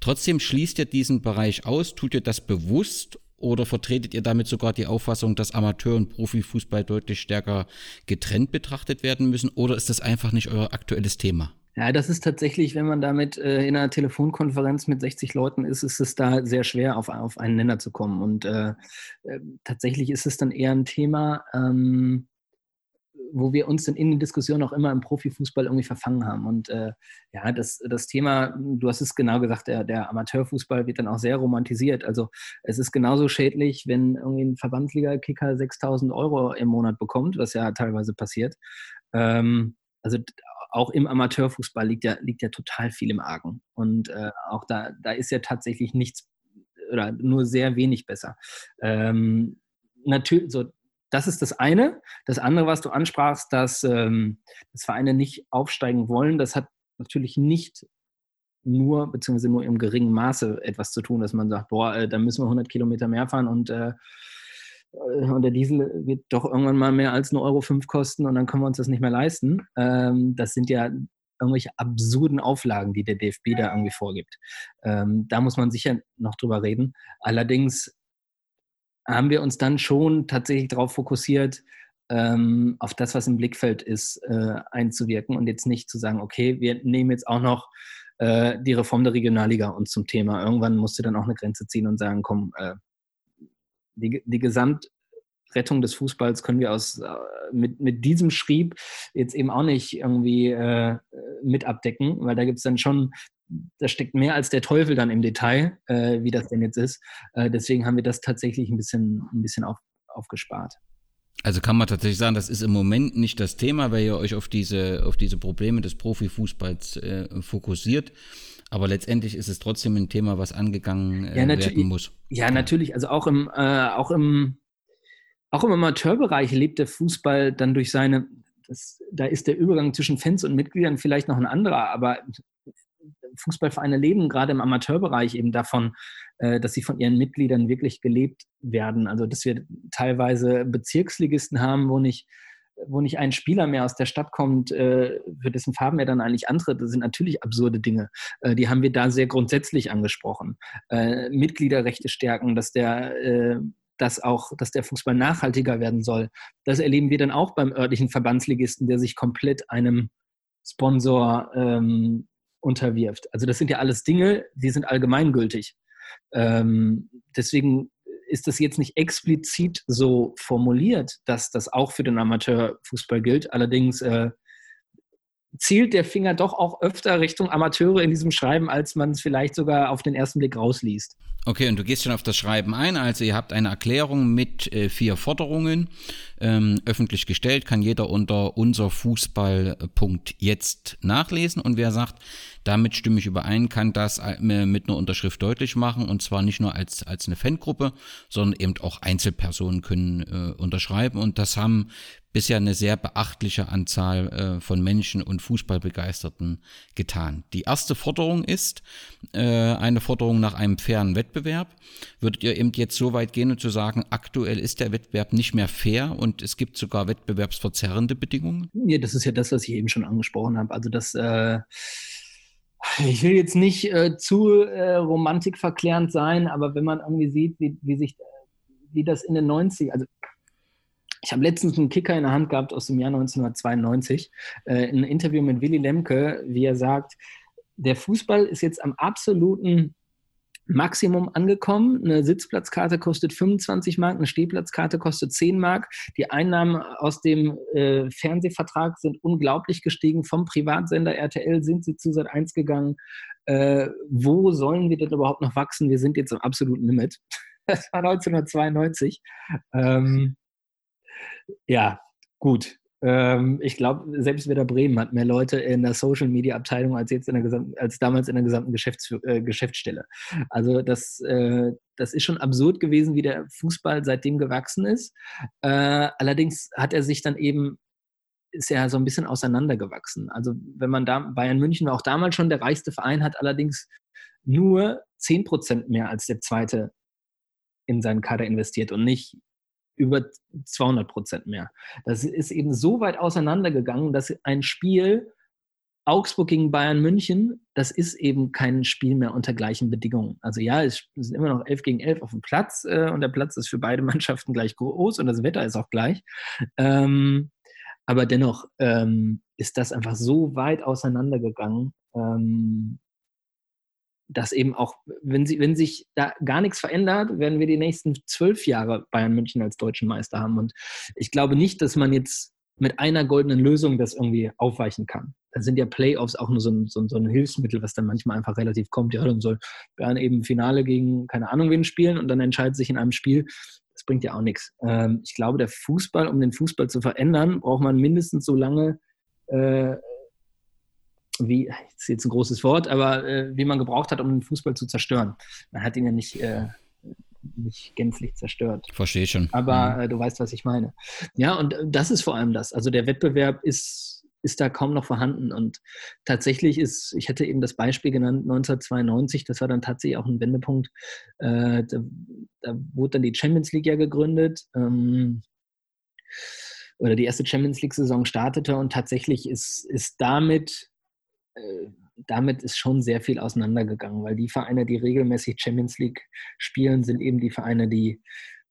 Trotzdem schließt ihr diesen Bereich aus, tut ihr das bewusst oder vertretet ihr damit sogar die Auffassung, dass Amateur- und Profifußball deutlich stärker getrennt betrachtet werden müssen oder ist das einfach nicht euer aktuelles Thema? Ja, das ist tatsächlich, wenn man damit äh, in einer Telefonkonferenz mit 60 Leuten ist, ist es da sehr schwer, auf, auf einen Nenner zu kommen. Und äh, äh, tatsächlich ist es dann eher ein Thema, ähm, wo wir uns dann in den Diskussionen auch immer im Profifußball irgendwie verfangen haben. Und äh, ja, das, das Thema, du hast es genau gesagt, der, der Amateurfußball wird dann auch sehr romantisiert. Also es ist genauso schädlich, wenn irgendwie ein Verbandsliga-Kicker 6000 Euro im Monat bekommt, was ja teilweise passiert. Ähm, also auch im Amateurfußball liegt ja, liegt ja total viel im Argen. Und äh, auch da, da ist ja tatsächlich nichts oder nur sehr wenig besser. Ähm, natürlich, so das ist das eine. Das andere, was du ansprachst, dass, ähm, dass Vereine nicht aufsteigen wollen, das hat natürlich nicht nur, beziehungsweise nur im geringen Maße etwas zu tun, dass man sagt, boah, äh, da müssen wir 100 Kilometer mehr fahren und, äh, äh, und der Diesel wird doch irgendwann mal mehr als 1,05 Euro fünf kosten und dann können wir uns das nicht mehr leisten. Ähm, das sind ja irgendwelche absurden Auflagen, die der DFB da irgendwie vorgibt. Ähm, da muss man sicher noch drüber reden. Allerdings haben wir uns dann schon tatsächlich darauf fokussiert, ähm, auf das, was im Blickfeld ist, äh, einzuwirken und jetzt nicht zu sagen, okay, wir nehmen jetzt auch noch äh, die Reform der Regionalliga uns zum Thema. Irgendwann musst du dann auch eine Grenze ziehen und sagen, komm, äh, die, die Gesamtrettung des Fußballs können wir aus, äh, mit, mit diesem Schrieb jetzt eben auch nicht irgendwie äh, mit abdecken, weil da gibt es dann schon da steckt mehr als der Teufel dann im Detail, äh, wie das denn jetzt ist. Äh, deswegen haben wir das tatsächlich ein bisschen, ein bisschen auf, aufgespart. Also kann man tatsächlich sagen, das ist im Moment nicht das Thema, weil ihr euch auf diese, auf diese Probleme des Profifußballs äh, fokussiert. Aber letztendlich ist es trotzdem ein Thema, was angegangen äh, ja, werden muss. Ja, natürlich. Also auch im, äh, auch im, auch im Amateurbereich lebt der Fußball dann durch seine, das, da ist der Übergang zwischen Fans und Mitgliedern vielleicht noch ein anderer, aber Fußballvereine leben gerade im Amateurbereich eben davon, äh, dass sie von ihren Mitgliedern wirklich gelebt werden. Also dass wir teilweise Bezirksligisten haben, wo nicht wo nicht ein Spieler mehr aus der Stadt kommt, äh, für dessen Farben er dann eigentlich antritt, das sind natürlich absurde Dinge. Äh, die haben wir da sehr grundsätzlich angesprochen. Mitgliederrechte stärken, dass der dass auch, dass der Fußball nachhaltiger werden soll. Das erleben wir dann auch beim örtlichen Verbandsligisten, der sich komplett einem Sponsor ähm, unterwirft. Also das sind ja alles Dinge, die sind allgemeingültig. Ähm, deswegen ist das jetzt nicht explizit so formuliert, dass das auch für den Amateurfußball gilt. Allerdings äh, zielt der Finger doch auch öfter Richtung Amateure in diesem Schreiben, als man es vielleicht sogar auf den ersten Blick rausliest. Okay, und du gehst schon auf das Schreiben ein. Also ihr habt eine Erklärung mit äh, vier Forderungen ähm, öffentlich gestellt, kann jeder unter unserfußball.punkt jetzt nachlesen. Und wer sagt, damit stimme ich überein, kann das äh, mit einer Unterschrift deutlich machen. Und zwar nicht nur als, als eine Fangruppe, sondern eben auch Einzelpersonen können äh, unterschreiben. Und das haben bisher eine sehr beachtliche Anzahl äh, von Menschen und Fußballbegeisterten getan. Die erste Forderung ist äh, eine Forderung nach einem fairen Wettbewerb. Würdet ihr eben jetzt so weit gehen und zu sagen, aktuell ist der Wettbewerb nicht mehr fair und es gibt sogar wettbewerbsverzerrende Bedingungen? Ja, das ist ja das, was ich eben schon angesprochen habe. Also das äh ich will jetzt nicht äh, zu äh, romantikverklärend sein, aber wenn man irgendwie sieht, wie, wie sich, wie das in den 90 also ich habe letztens einen Kicker in der Hand gehabt aus dem Jahr 1992, äh, ein Interview mit Willy Lemke, wie er sagt, der Fußball ist jetzt am absoluten Maximum angekommen. Eine Sitzplatzkarte kostet 25 Mark, eine Stehplatzkarte kostet 10 Mark. Die Einnahmen aus dem äh, Fernsehvertrag sind unglaublich gestiegen. Vom Privatsender RTL sind sie zu Sat1 gegangen. Äh, wo sollen wir denn überhaupt noch wachsen? Wir sind jetzt am absoluten Limit. *laughs* Das war 1992. Ähm, ja, gut. Ähm, ich glaube, selbst Werder Bremen hat mehr Leute in der Social Media Abteilung als jetzt in der als damals in der gesamten Geschäfts äh, Geschäftsstelle. Also das, äh, das ist schon absurd gewesen, wie der Fußball seitdem gewachsen ist. Äh, allerdings hat er sich dann eben ist ja so ein bisschen auseinandergewachsen. Also wenn man da Bayern München war auch damals schon der reichste Verein, hat allerdings nur 10 Prozent mehr als der zweite in seinen Kader investiert und nicht über 200 Prozent mehr. Das ist eben so weit auseinandergegangen, dass ein Spiel Augsburg gegen Bayern München, das ist eben kein Spiel mehr unter gleichen Bedingungen. Also ja, es sind immer noch 11 gegen 11 auf dem Platz äh, und der Platz ist für beide *laughs* Mannschaften gleich groß und das Wetter ist auch gleich. Ähm, aber dennoch ähm, ist das einfach so weit auseinandergegangen, ähm, dass eben auch, wenn, sie, wenn sich da gar nichts verändert, werden wir die nächsten zwölf Jahre Bayern München als deutschen Meister haben. Und ich glaube nicht, dass man jetzt mit einer goldenen Lösung das irgendwie aufweichen kann. Da sind ja Playoffs auch nur so ein, so, ein, so ein, Hilfsmittel, was dann manchmal einfach relativ kommt. Ja, dann soll Bayern eben Finale gegen keine Ahnung wen spielen und dann entscheidet sich in einem Spiel. Das bringt ja auch nichts. Ähm, ich glaube, der Fußball, um den Fußball zu verändern, braucht man mindestens so lange äh, wie, ist jetzt ein großes Wort, aber äh, wie man gebraucht hat, um den Fußball zu zerstören. Man hat ihn ja nicht, äh, nicht gänzlich zerstört. Verstehe schon. Aber mhm. äh, du weißt, was ich meine. Ja, und äh, das ist vor allem das. Also der Wettbewerb ist, ist da kaum noch vorhanden. Und tatsächlich ist, ich hätte eben das Beispiel genannt, 1992, das war dann tatsächlich auch ein Wendepunkt. Äh, da, da, wurde dann die Champions League ja gegründet. Ähm, oder die erste Champions League-Saison startete und tatsächlich ist, ist damit damit ist schon sehr viel auseinandergegangen, weil die Vereine, die regelmäßig Champions League spielen, sind eben die Vereine, die,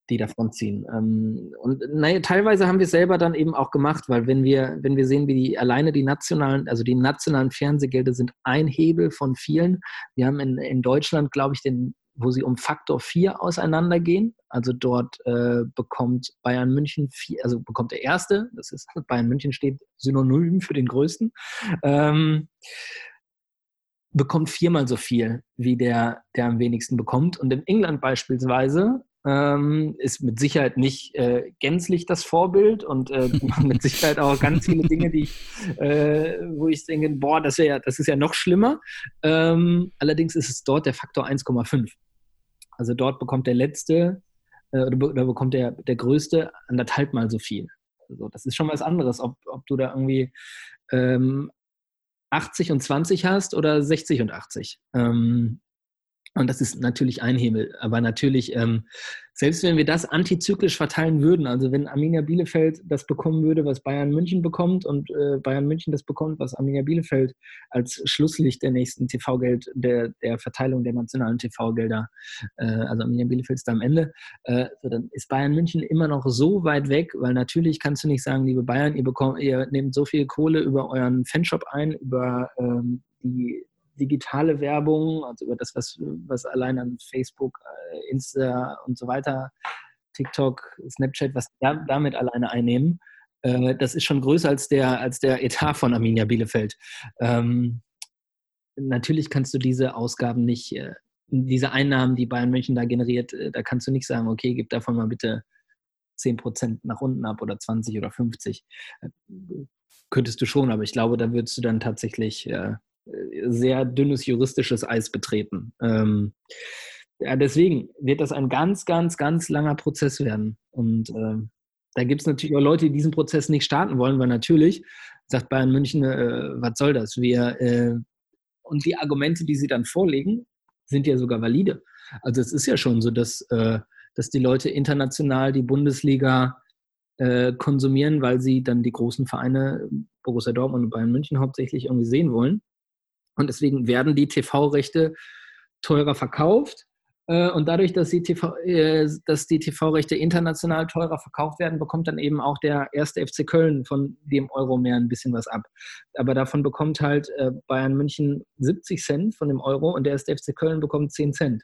die davonziehen. Ähm, und naja, teilweise haben wir es selber dann eben auch gemacht, weil wenn wir, wenn wir sehen, wie die alleine die nationalen, also die nationalen Fernsehgelder sind ein Hebel von vielen. Wir haben in, in Deutschland, glaube ich, den wo sie um Faktor 4 auseinandergehen. Also dort äh, bekommt Bayern München vier, also bekommt der erste, das ist *laughs* Bayern München steht synonym für den größten. Ähm, bekommt viermal so viel wie der, der am wenigsten bekommt. Und in England beispielsweise ähm, ist mit Sicherheit nicht äh, gänzlich das Vorbild und äh, *laughs* mit Sicherheit auch ganz viele Dinge, die ich, äh, wo ich denke, boah, das, ja, das ist ja noch schlimmer. Ähm, allerdings ist es dort der Faktor 1,5. Also dort bekommt der Letzte äh, oder bekommt der, der Größte anderthalb Mal so viel. Also das ist schon was anderes, ob, ob du da irgendwie ähm, 80 und 20 hast oder 60 und 80. Ähm, und das ist natürlich ein Hebel. Aber natürlich, ähm, selbst wenn wir das antizyklisch verteilen würden, also wenn Arminia Bielefeld das bekommen würde, was Bayern München bekommt und äh, Bayern München das bekommt, was Arminia Bielefeld als Schlusslicht der nächsten TV-Geld, der, der Verteilung der nationalen TV-Gelder, äh, also Arminia Bielefeld ist da am Ende, äh, so dann ist Bayern München immer noch so weit weg, weil natürlich kannst du nicht sagen, liebe Bayern, ihr, bekommt, ihr nehmt so viel Kohle über euren Fanshop ein, über ähm, die digitale Werbung, also über das, was, was allein an Facebook, äh, Insta und so weiter, TikTok, Snapchat, was da, damit alleine einnehmen, äh, das ist schon größer als der, als der Etat von Arminia Bielefeld. Ähm, natürlich kannst du diese Ausgaben nicht, äh, diese Einnahmen, die Bayern München da generiert, äh, da kannst du nicht sagen, okay, gib davon mal bitte 10% nach unten ab oder 20 oder 50. Äh, könntest du schon, aber ich glaube, da würdest du dann tatsächlich äh, sehr dünnes juristisches Eis betreten. Ähm, ja, deswegen wird das ein ganz, ganz, ganz langer Prozess werden. Und äh, da gibt es natürlich auch Leute, die diesen Prozess nicht starten wollen, weil natürlich sagt Bayern München, äh, was soll das? Wir, äh, und die Argumente, die sie dann vorlegen, sind ja sogar valide. Also es ist ja schon so, dass, äh, dass die Leute international die Bundesliga äh, konsumieren, weil sie dann die großen Vereine, Borussia Dortmund und Bayern München hauptsächlich irgendwie sehen wollen. Und deswegen werden die TV-Rechte teurer verkauft. Äh, und dadurch, dass die, TV, äh, dass die TV-Rechte international teurer verkauft werden, bekommt dann eben auch der erste FC Köln von dem Euro mehr ein bisschen was ab. Aber davon bekommt halt äh, Bayern München 70 Cent von dem Euro und der erste FC Köln bekommt 10 Cent.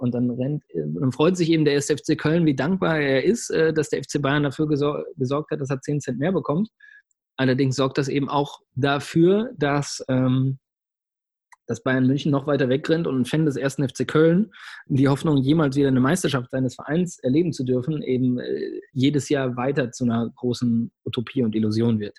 Und dann rennt, dann freut sich eben der erste FC Köln, wie dankbar er ist, dass der FC Bayern dafür gesorgt hat, dass er 10 Cent mehr bekommt. Allerdings sorgt das eben auch dafür, dass ähm, dass Bayern München noch weiter wegrennt und ein Fan des ersten FC Köln, die Hoffnung, jemals wieder eine Meisterschaft seines Vereins erleben zu dürfen, eben äh, jedes Jahr weiter zu einer großen Utopie und Illusion wird.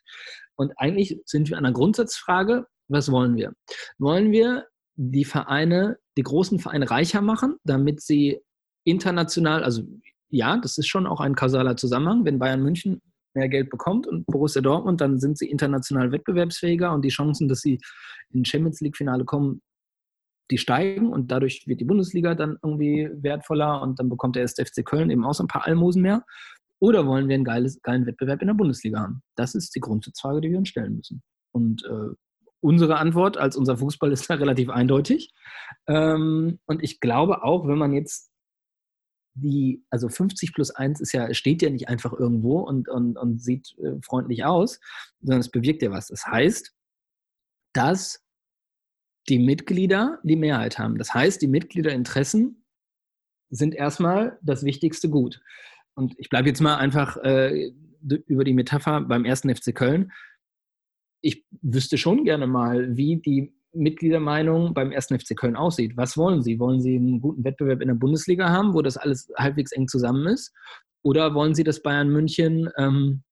Und eigentlich sind wir an der Grundsatzfrage, was wollen wir? Wollen wir die Vereine, die großen Vereine reicher machen, damit sie international, also ja, das ist schon auch ein kausaler Zusammenhang, wenn Bayern München mehr Geld bekommt und Borussia Dortmund, dann sind sie international wettbewerbsfähiger und die Chancen, dass sie in Champions League-Finale kommen, die steigen und dadurch wird die Bundesliga dann irgendwie wertvoller und dann bekommt der SFC Köln eben auch so ein paar Almosen mehr. Oder wollen wir einen geiles, geilen Wettbewerb in der Bundesliga haben? Das ist die Grundsatzfrage, die wir uns stellen müssen. Und äh, unsere Antwort als unser Fußball ist da *laughs* relativ eindeutig. Ähm, und ich glaube auch, wenn man jetzt die, also 50 plus 1 ist ja, steht ja nicht einfach irgendwo und, und, und sieht äh, freundlich aus, sondern es bewirkt ja was. Das heißt, dass die Mitglieder die Mehrheit haben. Das heißt, die Mitgliederinteressen sind erstmal das wichtigste Gut. Und ich bleibe jetzt mal einfach äh, über die Metapher beim ersten FC Köln. Ich wüsste schon gerne mal, wie die Mitgliedermeinung beim ersten FC Köln aussieht. Was wollen Sie? Wollen Sie einen guten Wettbewerb in der Bundesliga haben, wo das alles halbwegs eng zusammen ist? Oder wollen Sie, dass Bayern München, ähm,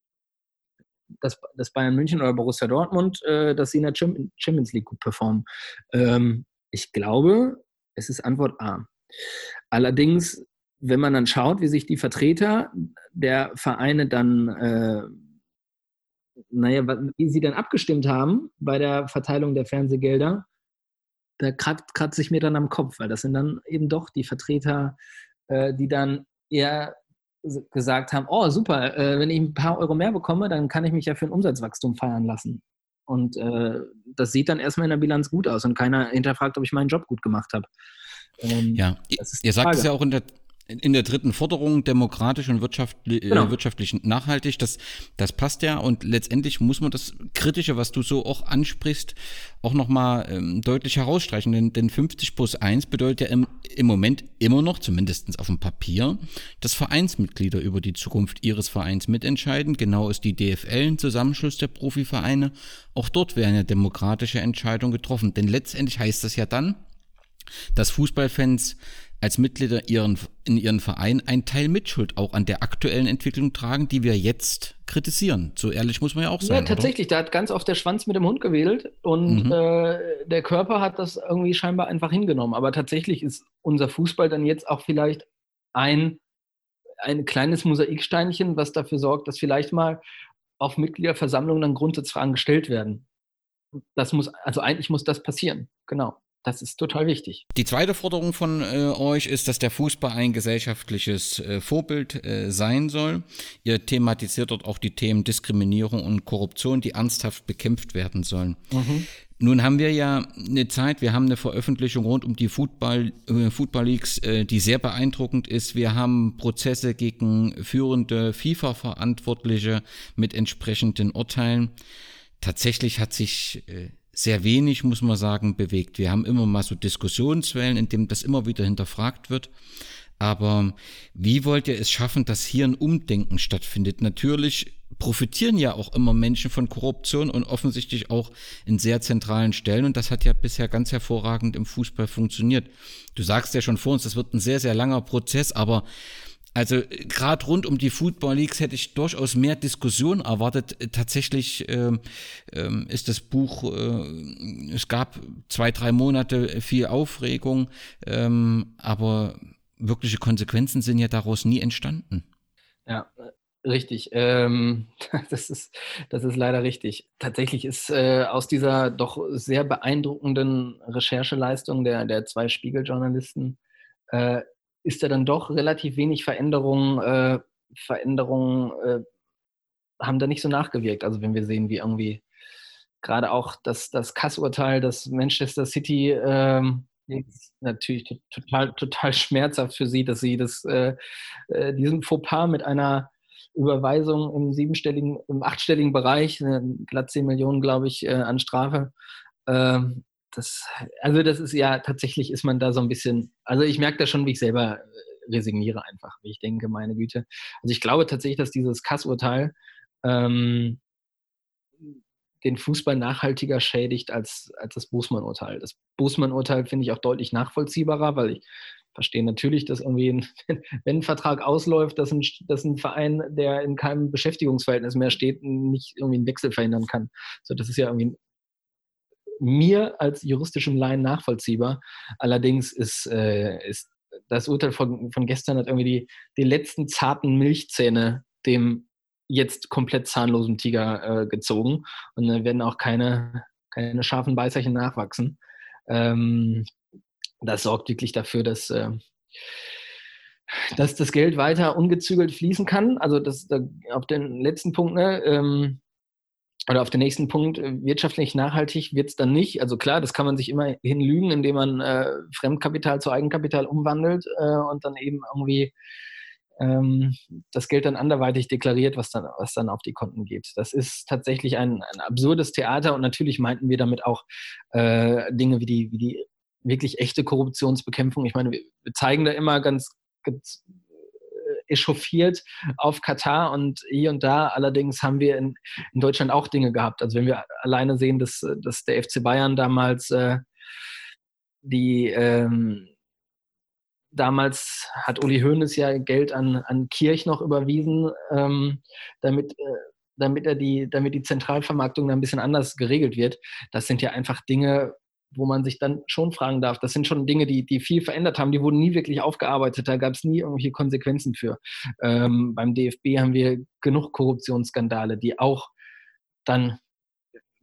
dass, dass Bayern München oder Borussia Dortmund, äh, dass sie in der Champions League gut performen? Ähm, ich glaube, es ist Antwort A. Allerdings wenn man dann schaut, wie sich die Vertreter der Vereine dann, äh, naja, wie sie dann abgestimmt haben bei der Verteilung der Fernsehgelder, da kratzt, kratzt sich mir dann am Kopf, weil das sind dann eben doch die Vertreter, äh, die dann eher gesagt haben, oh super, äh, wenn ich ein paar Euro mehr bekomme, dann kann ich mich ja für ein Umsatzwachstum feiern lassen. Und äh, das sieht dann erstmal in der Bilanz gut aus und keiner hinterfragt, ob ich meinen Job gut gemacht habe. Ähm, ja, ihr sagt es ja auch in der, in der dritten Forderung, demokratisch und wirtschaftlich, äh, genau. wirtschaftlich nachhaltig, das, das passt ja und letztendlich muss man das Kritische, was du so auch ansprichst, auch nochmal ähm, deutlich herausstreichen, denn, denn 50 plus 1 bedeutet ja im, im Moment immer noch, zumindest auf dem Papier, dass Vereinsmitglieder über die Zukunft ihres Vereins mitentscheiden. Genau ist die DFL ein Zusammenschluss der Profivereine. Auch dort werden ja demokratische Entscheidungen getroffen, denn letztendlich heißt das ja dann, dass Fußballfans als Mitglieder ihren, in ihren Verein einen Teil Mitschuld auch an der aktuellen Entwicklung tragen, die wir jetzt kritisieren. So ehrlich muss man ja auch sein. Ja, tatsächlich, oder? da hat ganz oft der Schwanz mit dem Hund gewedelt und mhm. äh, der Körper hat das irgendwie scheinbar einfach hingenommen. Aber tatsächlich ist unser Fußball dann jetzt auch vielleicht ein, ein kleines Mosaiksteinchen, was dafür sorgt, dass vielleicht mal auf Mitgliederversammlungen dann Grundsatzfragen gestellt werden. Das muss, also eigentlich muss das passieren, genau. Das ist total wichtig. Die zweite Forderung von äh, euch ist, dass der Fußball ein gesellschaftliches äh, Vorbild äh, sein soll. Ihr thematisiert dort auch die Themen Diskriminierung und Korruption, die ernsthaft bekämpft werden sollen. Mhm. Nun haben wir ja eine Zeit, wir haben eine Veröffentlichung rund um die Football, äh, Football Leagues, äh, die sehr beeindruckend ist. Wir haben Prozesse gegen führende FIFA-Verantwortliche mit entsprechenden Urteilen. Tatsächlich hat sich äh, sehr wenig, muss man sagen, bewegt. Wir haben immer mal so Diskussionswellen, in dem das immer wieder hinterfragt wird. Aber wie wollt ihr es schaffen, dass hier ein Umdenken stattfindet? Natürlich profitieren ja auch immer Menschen von Korruption und offensichtlich auch in sehr zentralen Stellen. Und das hat ja bisher ganz hervorragend im Fußball funktioniert. Du sagst ja schon vor uns, das wird ein sehr, sehr langer Prozess, aber also gerade rund um die Football Leagues hätte ich durchaus mehr Diskussion erwartet. Tatsächlich äh, äh, ist das Buch, äh, es gab zwei, drei Monate viel Aufregung, ähm, aber wirkliche Konsequenzen sind ja daraus nie entstanden. Ja, Richtig, ähm, *laughs* das, ist, das ist leider richtig. Tatsächlich ist äh, aus dieser doch sehr beeindruckenden Rechercheleistung der, der zwei Spiegeljournalisten äh, ist da dann doch relativ wenig Veränderungen, äh, Veränderungen äh, haben da nicht so nachgewirkt. Also wenn wir sehen, wie irgendwie gerade auch das, das Kassurteil, das Manchester City ähm, natürlich total, total schmerzhaft für sie, dass sie das, äh, äh, diesen Fauxpas mit einer Überweisung im siebenstelligen, im achtstelligen Bereich, glatt 10 Millionen, glaube ich, äh, an Strafe, ähm, das, also das ist ja tatsächlich ist man da so ein bisschen, also ich merke da schon, wie ich selber äh, resigniere einfach, wie ich denke, meine Güte. Also ich glaube tatsächlich, dass dieses Kassurteil ähm, den Fußball nachhaltiger schädigt als, als das Bußmann-Urteil. Das Bußmann-Urteil finde ich auch deutlich nachvollziehbarer, weil ich verstehe natürlich, dass irgendwie, ein, *laughs* wenn ein Vertrag ausläuft, dass ein, dass ein Verein, der in keinem Beschäftigungsverhältnis mehr steht, nicht irgendwie einen Wechsel verhindern kann. So, das ist ja irgendwie mir als juristischem Laien nachvollziehbar. Allerdings ist, äh, ist das Urteil von, von gestern hat irgendwie die, die letzten zarten Milchzähne dem jetzt komplett zahnlosen Tiger äh, gezogen. Und dann werden auch keine, keine scharfen Beißerchen nachwachsen. Ähm, das sorgt wirklich dafür, dass, äh, dass das Geld weiter ungezügelt fließen kann. Also das, da, auf den letzten Punkt, ne, ähm, oder auf den nächsten Punkt, äh, wirtschaftlich nachhaltig wird es dann nicht. Also klar, das kann man sich immer hinlügen, indem man äh, Fremdkapital zu Eigenkapital umwandelt äh, und dann eben irgendwie ähm, das Geld dann anderweitig deklariert, was dann, was dann auf die Konten geht. Das ist tatsächlich ein, ein absurdes Theater und natürlich meinten wir damit auch äh, Dinge wie die, wie die wirklich echte Korruptionsbekämpfung. Ich meine, wir, zeigen da immer ganz, ganz echauffiert auf Katar und hier und da. Allerdings haben wir in, in Deutschland auch Dinge gehabt. Also wenn wir alleine sehen, dass, dass der FC Bayern damals äh, die ähm, damals hat Uli Hoeneß ja Geld an, an Kirch noch überwiesen, ähm, damit, äh, damit er die, damit die Zentralvermarktung da ein bisschen anders geregelt wird. Das sind ja einfach Dinge, wo man sich dann schon fragen darf, das sind schon Dinge, die, die viel verändert haben, die wurden nie wirklich aufgearbeitet, da gab es nie irgendwelche Konsequenzen für. Ähm, beim DFB haben wir genug Korruptionsskandale, die auch dann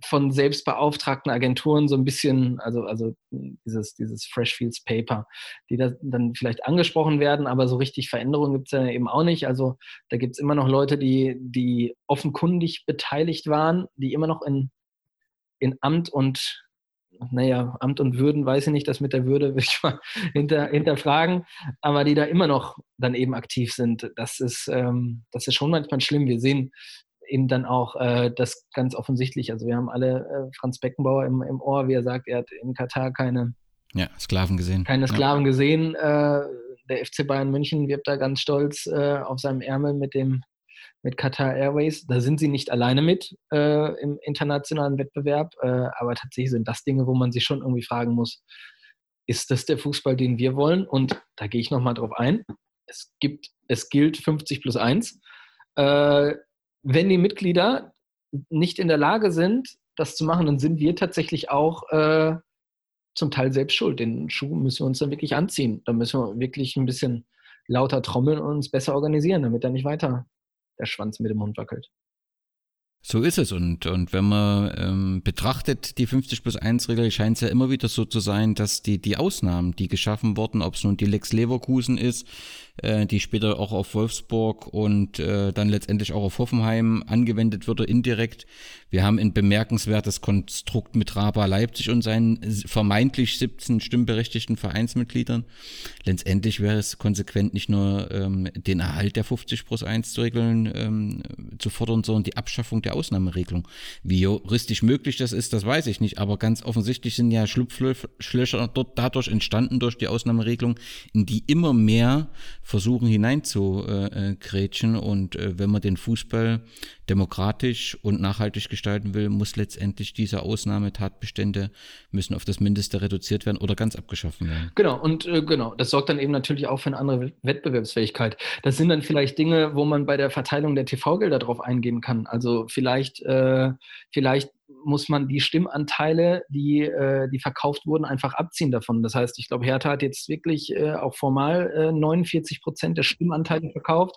von selbstbeauftragten Agenturen so ein bisschen, also, also dieses, dieses Freshfields Paper, die da dann vielleicht angesprochen werden, aber so richtig Veränderungen gibt es ja eben auch nicht. Also da gibt es immer noch Leute, die, die offenkundig beteiligt waren, die immer noch in, in Amt und naja, Amt und Würden weiß ich nicht, das mit der Würde will ich mal *laughs* hinter, hinterfragen, aber die da immer noch dann eben aktiv sind. Das ist, ähm, das ist schon manchmal schlimm. Wir sehen eben dann auch äh, das ganz offensichtlich. Also wir haben alle äh, Franz Beckenbauer im, im Ohr, wie er sagt, er hat in Katar keine ja, Sklaven gesehen. Keine Sklaven ja. gesehen. Äh, der FC Bayern München wirbt da ganz stolz äh, auf seinem Ärmel mit dem mit Qatar Airways. Da sind sie nicht alleine mit äh, im internationalen Wettbewerb, äh, aber tatsächlich sind das Dinge, wo man sich schon irgendwie fragen muss, ist das der Fußball, den wir wollen? Und da gehe ich nochmal drauf ein. Es gibt, es gilt 50 plus 1 wenn die Mitglieder nicht in der Lage sind, das zu machen, dann sind wir tatsächlich auch äh, zum Teil selbst schuld. Den Schuh müssen wir uns dann wirklich anziehen. Da müssen wir wirklich ein bisschen lauter trommeln und uns besser organisieren, damit da nicht weiter der Schwanz mit dem Hund wackelt. So ist es. Und, und wenn man ähm, betrachtet, die 50 plus 1 Regel, scheint es ja immer wieder so zu sein, dass die, die Ausnahmen, die geschaffen wurden, ob es nun die Lex Leverkusen ist, äh, die später auch auf Wolfsburg und äh, dann letztendlich auch auf Hoffenheim angewendet würde, indirekt. Wir haben ein bemerkenswertes Konstrukt mit Raba Leipzig und seinen vermeintlich 17 stimmberechtigten Vereinsmitgliedern. Letztendlich wäre es konsequent nicht nur ähm, den Erhalt der 50 plus 1 zu regeln, ähm, zu fordern, sondern die Abschaffung der Ausnahmeregelung. Wie juristisch möglich das ist, das weiß ich nicht, aber ganz offensichtlich sind ja Schlupflöcher dort dadurch entstanden durch die Ausnahmeregelung, in die immer mehr versuchen hineinzugrätschen. Und äh, wenn man den Fußball demokratisch und nachhaltig gestalten will, muss letztendlich diese Ausnahmetatbestände müssen auf das Mindeste reduziert werden oder ganz abgeschaffen werden. Genau, und äh, genau, das sorgt dann eben natürlich auch für eine andere Wettbewerbsfähigkeit. Das sind dann vielleicht Dinge, wo man bei der Verteilung der TV-Gelder drauf eingehen kann. Also vielleicht, äh, vielleicht muss man die Stimmanteile, die, äh, die verkauft wurden, einfach abziehen davon. Das heißt, ich glaube, Hertha hat jetzt wirklich äh, auch formal äh, 49 Prozent der Stimmanteile verkauft.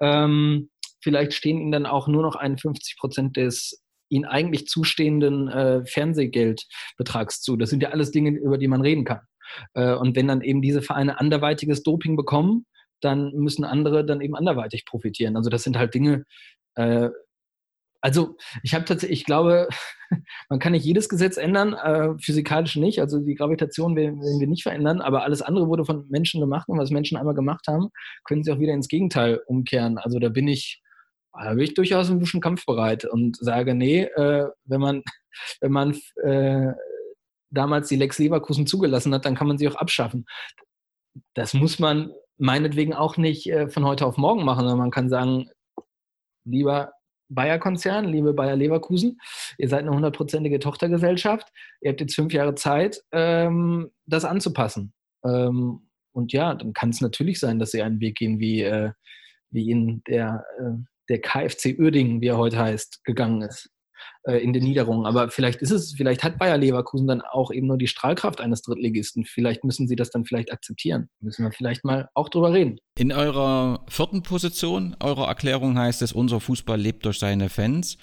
Ähm, vielleicht stehen ihnen dann auch nur noch 51 Prozent des ihnen eigentlich zustehenden äh, Fernsehgeldbetrags zu. Das sind ja alles Dinge, über die man reden kann. Äh, und wenn dann eben diese Vereine anderweitiges Doping bekommen, dann müssen andere dann eben anderweitig profitieren. Also das sind halt Dinge, äh, also ich habe tatsächlich, ich glaube, *laughs* man kann nicht jedes Gesetz ändern, äh, physikalisch nicht. Also die Gravitation werden, wir nicht verändern, aber alles andere wurde von Menschen gemacht und was Menschen einmal gemacht haben, können sie auch wieder ins Gegenteil umkehren. Also da bin ich, da bin ich durchaus ein bisschen kampfbereit und sage, nee, äh, wenn man, *laughs* wenn man äh, damals die Lex Leverkusen zugelassen hat, dann kann man sie auch abschaffen. Das muss man meinetwegen auch nicht äh, von heute auf morgen machen, sondern man kann sagen, lieber Bayer-Konzern, liebe Bayer Leverkusen, ihr seid eine hundertprozentige Tochtergesellschaft, ihr habt jetzt fünf Jahre Zeit, ähm, das anzupassen. Ähm, und ja, dann kann es natürlich sein, dass sie einen Weg gehen, wie, äh, wie ihn der, äh, der KfC Uerdingen, wie er heute heißt, gegangen ist äh, in den Niederungen. Aber vielleicht ist es, vielleicht hat Bayer Leverkusen dann auch eben nur die Strahlkraft eines Drittligisten. Vielleicht müssen sie das dann vielleicht akzeptieren. Müssen wir vielleicht mal auch drüber reden. In eurer vierten Position eurer Erklärung heißt es, unser Fußball lebt durch seine Fans.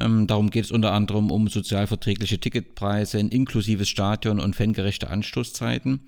Ähm, darum geht es unter anderem um sozialverträgliche Ticketpreise, ein inklusives Stadion und fangerechte Anstoßzeiten.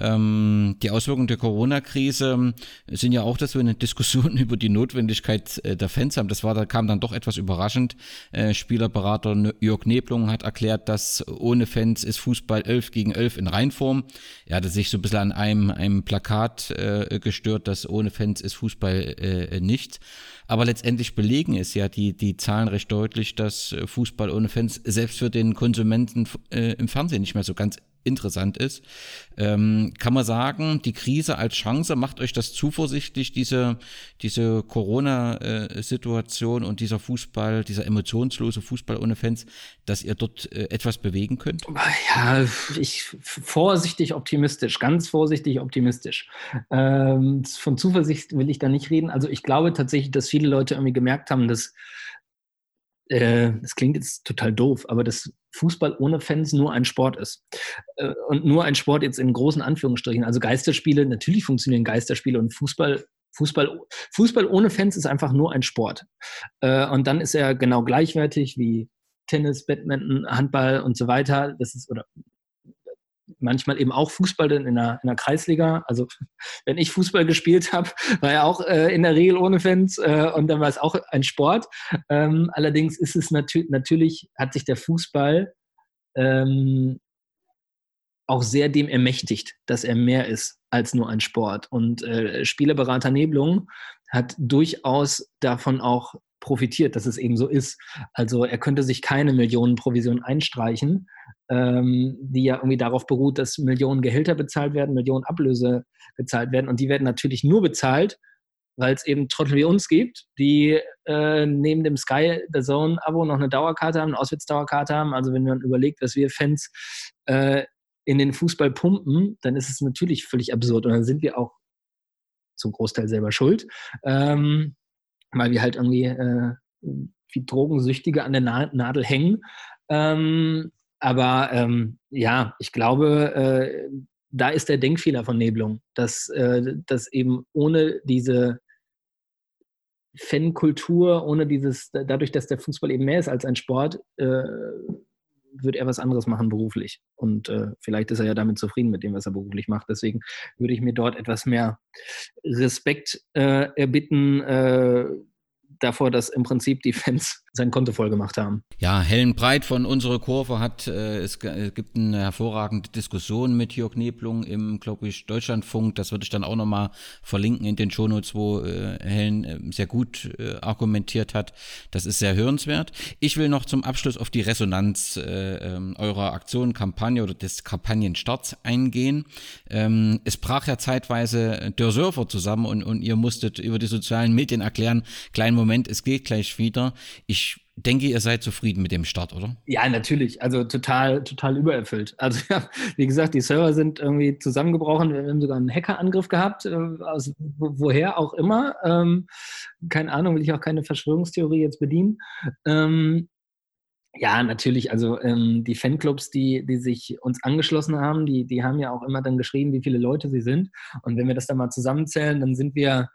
Ähm, die Auswirkungen der Corona-Krise sind ja auch, dass wir eine Diskussion *laughs* über die Notwendigkeit äh, der Fans haben. Das war, da kam dann doch etwas überraschend. Äh, Spielerberater Jörg Neblung hat erklärt, dass ohne Fans ist Fußball 11 gegen 11 in Reinform. Er hatte sich so ein bisschen an einem, einem Plakat äh, gestört, dass ohne Fans ist Fußball äh, nichts. Aber letztendlich belegen es ja die, die Zahlen recht deutlich, dass Fußball ohne Fans selbst für den Konsumenten äh, im Fernsehen nicht mehr so ganz interessant ist. Ähm, kann man sagen, die Krise als Chance macht euch das zuversichtlich, diese, diese Corona-Situation und dieser Fußball, dieser emotionslose Fußball ohne Fans, dass ihr dort äh, etwas bewegen könnt? Ja, ich vorsichtig optimistisch, ganz vorsichtig optimistisch. Ähm, von Zuversicht will ich da nicht reden. Also ich glaube tatsächlich, dass viele Leute irgendwie gemerkt haben, dass äh, das klingt jetzt total doof, aber dass Fußball ohne Fans nur ein Sport ist. Äh, und nur ein Sport jetzt in großen Anführungsstrichen. Also Geisterspiele, natürlich funktionieren Geisterspiele und Fußball Fußball, Fußball ohne Fans ist einfach nur ein Sport. Äh, und dann ist er genau gleichwertig wie Tennis, Badminton, Handball und so weiter. Das ist, oder manchmal eben auch Fußball in der, in der Kreisliga. Also *laughs* wenn ich Fußball gespielt habe, war er auch äh, in der Regel ohne Fans äh, und dann war es auch ein Sport. Ähm, allerdings ist es natür natürlich, hat sich der Fußball ähm, auch sehr dem ermächtigt, dass er mehr ist als nur ein Sport. Und äh, Spielerberater Neblung hat durchaus davon auch profitiert, dass es eben so ist. Also er könnte sich keine Millionenprovision einstreichen, ähm, die ja irgendwie darauf beruht, dass Millionen Gehälter bezahlt werden, Millionen Ablöse bezahlt werden. Und die werden natürlich nur bezahlt, weil es eben Trottel wie uns gibt, die äh, neben dem Sky The Zone Abo noch eine Dauerkarte haben, eine Auswärtsdauerkarte haben. Also wenn man überlegt, was wir Fans äh, in den Fußball pumpen, dann ist es natürlich völlig absurd. Und dann sind wir auch zum Großteil selber schuld. Ähm, weil wir halt irgendwie äh, wie Drogensüchtige an der Na Nadel hängen. Ähm, aber ähm, ja, ich glaube, äh, da ist der Denkfehler von Nebelung, dass, äh, dass eben ohne diese Fankultur, ohne dieses, dadurch, dass der Fußball eben mehr ist als ein Sport, äh, wird er was anderes machen beruflich. Und äh, vielleicht ist er ja damit zufrieden mit dem, was er beruflich macht. Deswegen würde ich mir dort etwas mehr Respekt äh, erbitten, äh, davor, dass im Prinzip die Fans *laughs* sein Konto voll gemacht haben. Ja, Helen Breit von unserer Kurve hat, äh, es, es, gibt eine hervorragende Diskussion mit Jörg Neblung im, glaube ich, Deutschlandfunk. Das würde ich dann auch nochmal verlinken in den Shownotes, wo äh, Helen äh, sehr gut äh, argumentiert hat. Das ist sehr hörenswert. Ich will noch zum Abschluss auf die Resonanz äh, ähm, eurer Aktion, Kampagne oder des Kampagnenstarts eingehen. Ähm, es brach ja zeitweise der Surfer zusammen und, und ihr musstet über die sozialen Medien erklären, kleinen Moment, es geht gleich wieder. Ich denke, ihr seid zufrieden mit dem Start, oder? Ja, natürlich. Also total, total übererfüllt. Also ja, wie gesagt, die Server sind irgendwie zusammengebrochen. Wir haben sogar einen Hackerangriff gehabt, äh, aus woher auch immer. Ähm, keine Ahnung, will ich auch keine Verschwörungstheorie jetzt bedienen. Ähm, ja, natürlich. Also ähm, die Fanclubs, die, die sich uns angeschlossen haben, die, die haben ja auch immer dann geschrieben, wie viele Leute sie sind. Und wenn wir das dann mal zusammenzählen, dann sind wir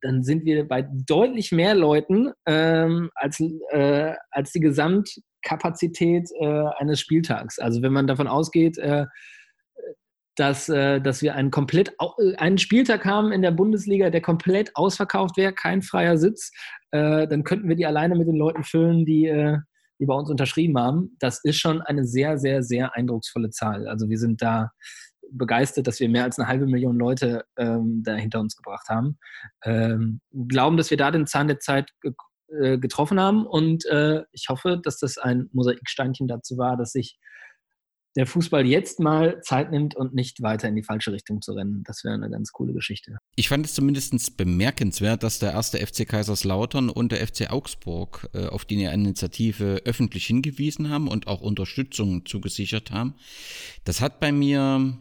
dann sind wir bei deutlich mehr Leuten ähm, als, äh, als die Gesamtkapazität äh, eines Spieltags. Also wenn man davon ausgeht, äh, dass, äh, dass wir einen komplett äh, einen Spieltag haben in der Bundesliga, der komplett ausverkauft wäre, kein freier Sitz, äh, dann könnten wir die alleine mit den Leuten füllen, die, die bei uns unterschrieben haben. Das ist schon eine sehr, sehr, sehr eindrucksvolle Zahl. Also wir sind da begeistert, dass wir mehr als eine halbe Million Leute ähm, da hinter uns gebracht haben. Ähm, glauben, dass wir da den Zahn der Zeit ge äh, getroffen haben und äh, ich hoffe, dass das ein Mosaiksteinchen dazu war, dass sich der Fußball jetzt mal Zeit nimmt und nicht weiter in die falsche Richtung zu rennen. Das wäre eine ganz coole Geschichte. Ich fand es zumindest bemerkenswert, dass der erste FC Kaiserslautern und der FC Augsburg äh, auf die Initiative öffentlich hingewiesen haben und auch Unterstützung zugesichert haben. Das hat bei mir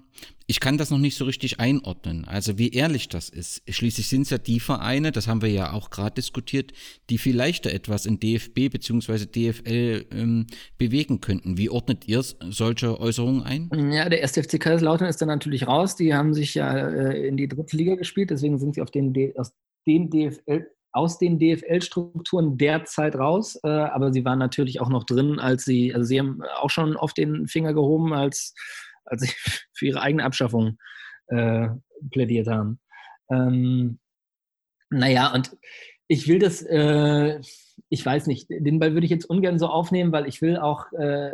ich kann das noch nicht so richtig einordnen. Also wie ehrlich das ist. Schließlich sind es ja die Vereine, das haben wir ja auch gerade diskutiert, die viel leichter etwas in DFB bzw. DFL ähm, bewegen könnten. Wie ordnet ihr solche Äußerungen ein? Ja, der erste FC Kaiserslautern ist dann natürlich raus. Die haben sich ja äh, in die dritte Liga gespielt, deswegen sind sie auf den, aus den DFL aus den DFL-Strukturen derzeit raus, äh, aber sie waren natürlich auch noch drin, als sie, also sie haben auch schon auf den Finger gehoben, als als sie *laughs* für ihre eigene Abschaffung äh, plädiert haben. Ähm, naja, und ich will das, äh, ich weiß nicht, den Ball würde ich jetzt ungern so aufnehmen, weil ich will auch äh,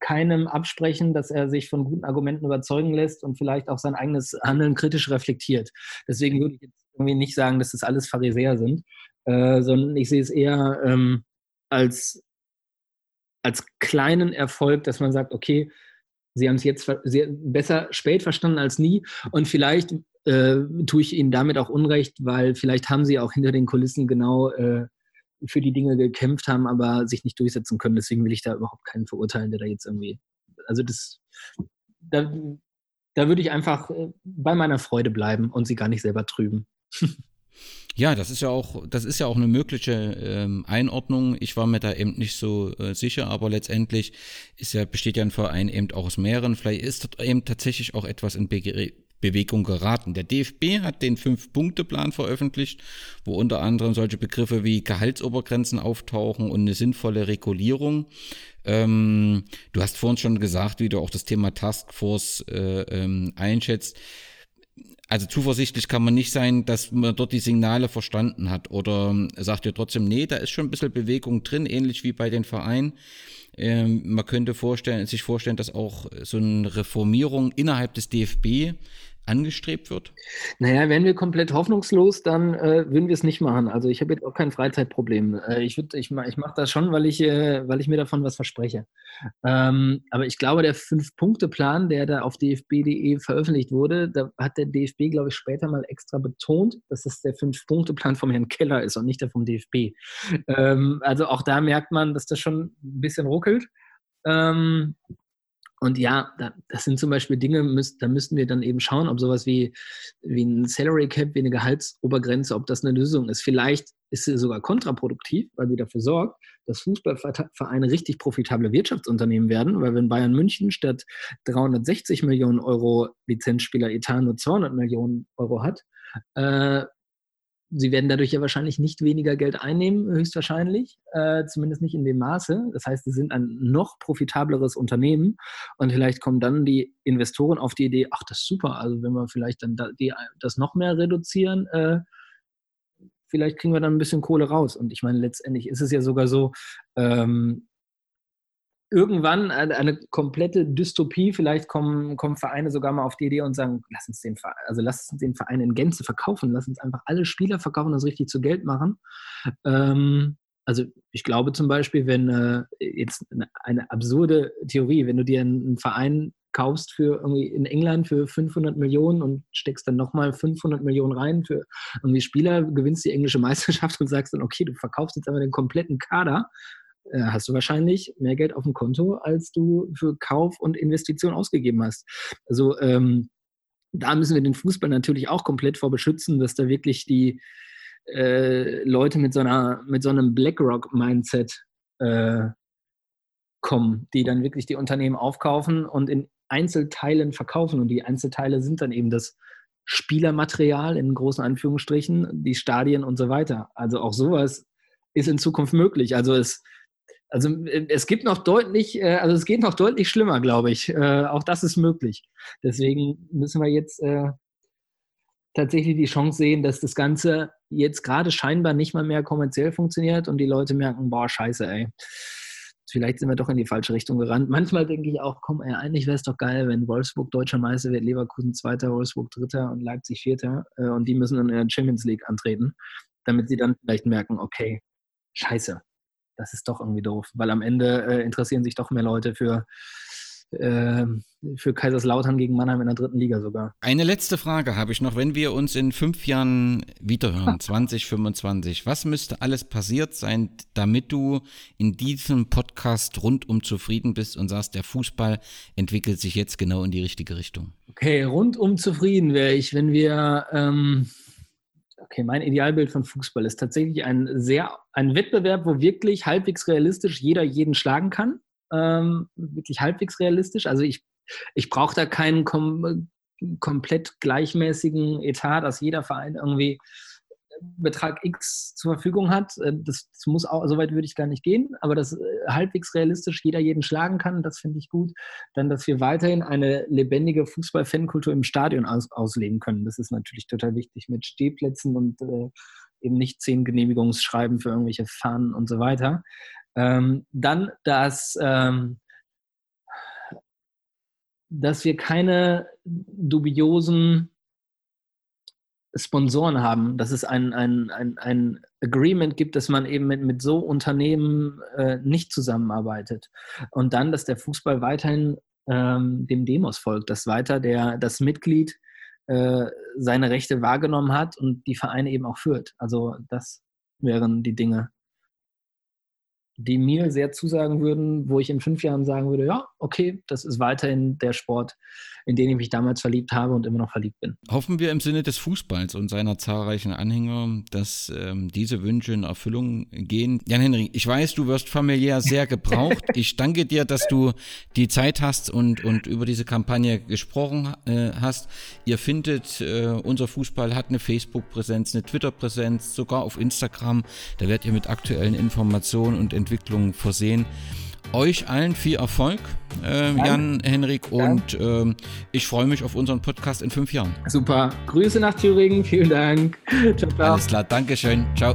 keinem absprechen, dass er sich von guten Argumenten überzeugen lässt und vielleicht auch sein eigenes Handeln kritisch reflektiert. Deswegen würde ich jetzt irgendwie nicht sagen, dass das alles Pharisäer sind, äh, sondern ich sehe es eher ähm, als, als kleinen Erfolg, dass man sagt, okay, Sie haben es jetzt besser spät verstanden als nie. Und vielleicht äh, tue ich Ihnen damit auch Unrecht, weil vielleicht haben Sie auch hinter den Kulissen genau äh, für die Dinge gekämpft haben, aber sich nicht durchsetzen können. Deswegen will ich da überhaupt keinen verurteilen, der da jetzt irgendwie. Also das, da, da würde ich einfach äh, bei meiner Freude bleiben und sie gar nicht selber trüben. *laughs* Ja, das ist ja auch, das ist ja auch eine mögliche ähm, Einordnung. Ich war mir da eben nicht so äh, sicher, aber letztendlich ist ja, besteht ja ein Verein eben auch aus mehreren. Vielleicht ist dort eben tatsächlich auch etwas in Be Bewegung geraten. Der DFB hat den Fünf-Punkte-Plan veröffentlicht, wo unter anderem solche Begriffe wie Gehaltsobergrenzen auftauchen und eine sinnvolle Regulierung. Ähm, du hast vorhin schon gesagt, wie du auch das Thema Taskforce äh, ähm, einschätzt also zuversichtlich kann man nicht sein, dass man dort die Signale verstanden hat oder ähm, sagt ihr trotzdem, nee, da ist schon ein bisschen Bewegung drin, ähnlich wie bei den Vereinen. Ähm, man könnte vorstellen, sich vorstellen, dass auch so eine Reformierung innerhalb des DFB angestrebt wird? Naja, wären wir komplett hoffnungslos, dann äh, würden wir es nicht machen. Also ich habe jetzt auch kein Freizeitproblem. Äh, ich ich, ich mache das schon, weil ich, äh, weil ich mir davon was verspreche. Ähm, aber ich glaube, der Fünf-Punkte-Plan, der da auf dfb.de veröffentlicht wurde, da hat der DFB, glaube ich, später mal extra betont, dass es der Fünf-Punkte-Plan vom Herrn Keller ist und nicht der vom DFB. Ähm, also auch da merkt man, dass das schon ein bisschen ruckelt. Ähm, und ja, das sind zum Beispiel Dinge, da müssten wir dann eben schauen, ob sowas wie, wie ein Salary Cap, wie eine Gehaltsobergrenze, ob das eine Lösung ist. Vielleicht ist sie sogar kontraproduktiv, weil sie dafür sorgt, dass Fußballvereine richtig profitable Wirtschaftsunternehmen werden, weil wenn Bayern München statt 360 Millionen Euro Lizenzspieler Etat nur 200 Millionen Euro hat, äh, sie werden dadurch ja wahrscheinlich nicht weniger Geld einnehmen, höchstwahrscheinlich, äh, zumindest nicht in dem Maße. Das heißt, sie sind ein noch profitableres Unternehmen und vielleicht kommen dann die Investoren auf die Idee, ach, das ist super, also wenn wir vielleicht dann da, die, das noch mehr reduzieren, äh, vielleicht kriegen wir dann ein bisschen Kohle raus. Und ich meine, letztendlich ist es ja sogar so, ähm, irgendwann eine, komplette Dystopie. Vielleicht kommen, kommen Vereine sogar mal auf die Idee und sagen, lass uns den Verein, also lass uns den Verein in Gänze verkaufen, lass uns einfach alle Spieler verkaufen und das richtig zu Geld machen. Ähm, also ich glaube zum Beispiel, wenn äh, jetzt eine, eine, absurde Theorie, wenn du dir einen, Verein kaufst für irgendwie in England für 500 Millionen und steckst dann nochmal 500 Millionen rein für irgendwie Spieler, gewinnst die englische *laughs* Meisterschaft und sagst dann, okay, du verkaufst jetzt aber den kompletten Kader hast du wahrscheinlich mehr Geld auf dem Konto, als du für Kauf und Investition ausgegeben hast. Also ähm, da müssen wir den Fußball natürlich auch komplett vor beschützen, dass da wirklich die äh, Leute mit so, einer, mit so einem BlackRock-Mindset äh, kommen, die dann wirklich die Unternehmen aufkaufen und in Einzelteilen verkaufen. Und die Einzelteile sind dann eben das Spielermaterial in großen Anführungsstrichen, die Stadien und so weiter. Also auch sowas ist in Zukunft möglich. Also es also äh, es gibt noch deutlich, äh, also es geht noch deutlich schlimmer, glaube ich. Äh, auch das ist möglich. Deswegen müssen wir jetzt tatsächlich die Chance sehen, dass das Ganze jetzt gerade scheinbar nicht mal mehr kommerziell funktioniert und die Leute merken, boah, scheiße, ey. Vielleicht sind wir doch in die falsche Richtung gerannt. Manchmal denke ich auch, komm, ey, eigentlich wäre es doch geil, wenn Wolfsburg deutscher Meister wird, Leverkusen zweiter, Wolfsburg dritter und Leipzig vierter und die müssen in der Champions League antreten, damit sie dann vielleicht merken, okay, scheiße, das ist doch irgendwie doof, weil am Ende äh, interessieren sich doch mehr Leute für, äh, für Kaiserslautern gegen Mannheim in der dritten Liga sogar. Eine letzte Frage habe ich noch. Wenn wir uns in fünf Jahren wiederhören, *laughs* 2025, was müsste alles passiert sein, damit du in diesem Podcast rundum zufrieden bist und sagst, der Fußball entwickelt sich jetzt genau in die richtige Richtung? Okay, rundum zufrieden wäre ich, wenn wir. Ähm okay, mein Idealbild von Fußball ist tatsächlich ein sehr, ein Wettbewerb, wo wirklich halbwegs realistisch jeder jeden schlagen kann. Ähm, wirklich halbwegs realistisch. Also ich, ich brauche da keinen kom komplett gleichmäßigen Etat, dass jeder Verein irgendwie Betrag X zur Verfügung hat. Äh, das, muss auch, soweit würde ich gar nicht gehen, aber dass äh, halbwegs realistisch jeder jeden schlagen kann, das finde ich gut. Dann, dass wir weiterhin eine lebendige Fußball-Fankultur im Stadion aus, ausleben können. Das ist natürlich total wichtig mit Stehplätzen und äh, eben nicht zehn Genehmigungsschreiben für irgendwelche Fahnen und so weiter. Ähm, dann, dass, ähm, dass wir keine dubiosen Sponsoren haben, dass es ein, ein, ein, ein Agreement gibt, dass man eben mit, mit so Unternehmen äh, nicht zusammenarbeitet. Und dann, dass der Fußball weiterhin ähm, dem Demos folgt, dass weiter der, das Mitglied äh, seine Rechte wahrgenommen hat und die Vereine eben auch führt. Also das wären die Dinge, die mir sehr zusagen würden, wo ich in fünf Jahren sagen würde, ja, okay, das ist weiterhin der Sport, in den ich mich damals verliebt habe und immer noch verliebt bin. Hoffen wir im Sinne des Fußballs und seiner zahlreichen Anhänger, dass ähm, diese Wünsche in Erfüllung gehen. Jan-Henry, ich weiß, du wirst familiär sehr gebraucht. *laughs* ich danke dir, dass du die Zeit hast und, und über diese Kampagne gesprochen äh, hast. Ihr findet, äh, unser Fußball hat eine Facebook-Präsenz, eine Twitter-Präsenz, sogar auf Instagram. Da werdet ihr mit aktuellen Informationen und Entwicklungen versehen euch allen viel Erfolg, äh, Jan, Henrik, und äh, ich freue mich auf unseren Podcast in fünf Jahren. Super. Grüße nach Thüringen. Vielen Dank. Ciao, ciao. Alles klar. Dankeschön. Ciao.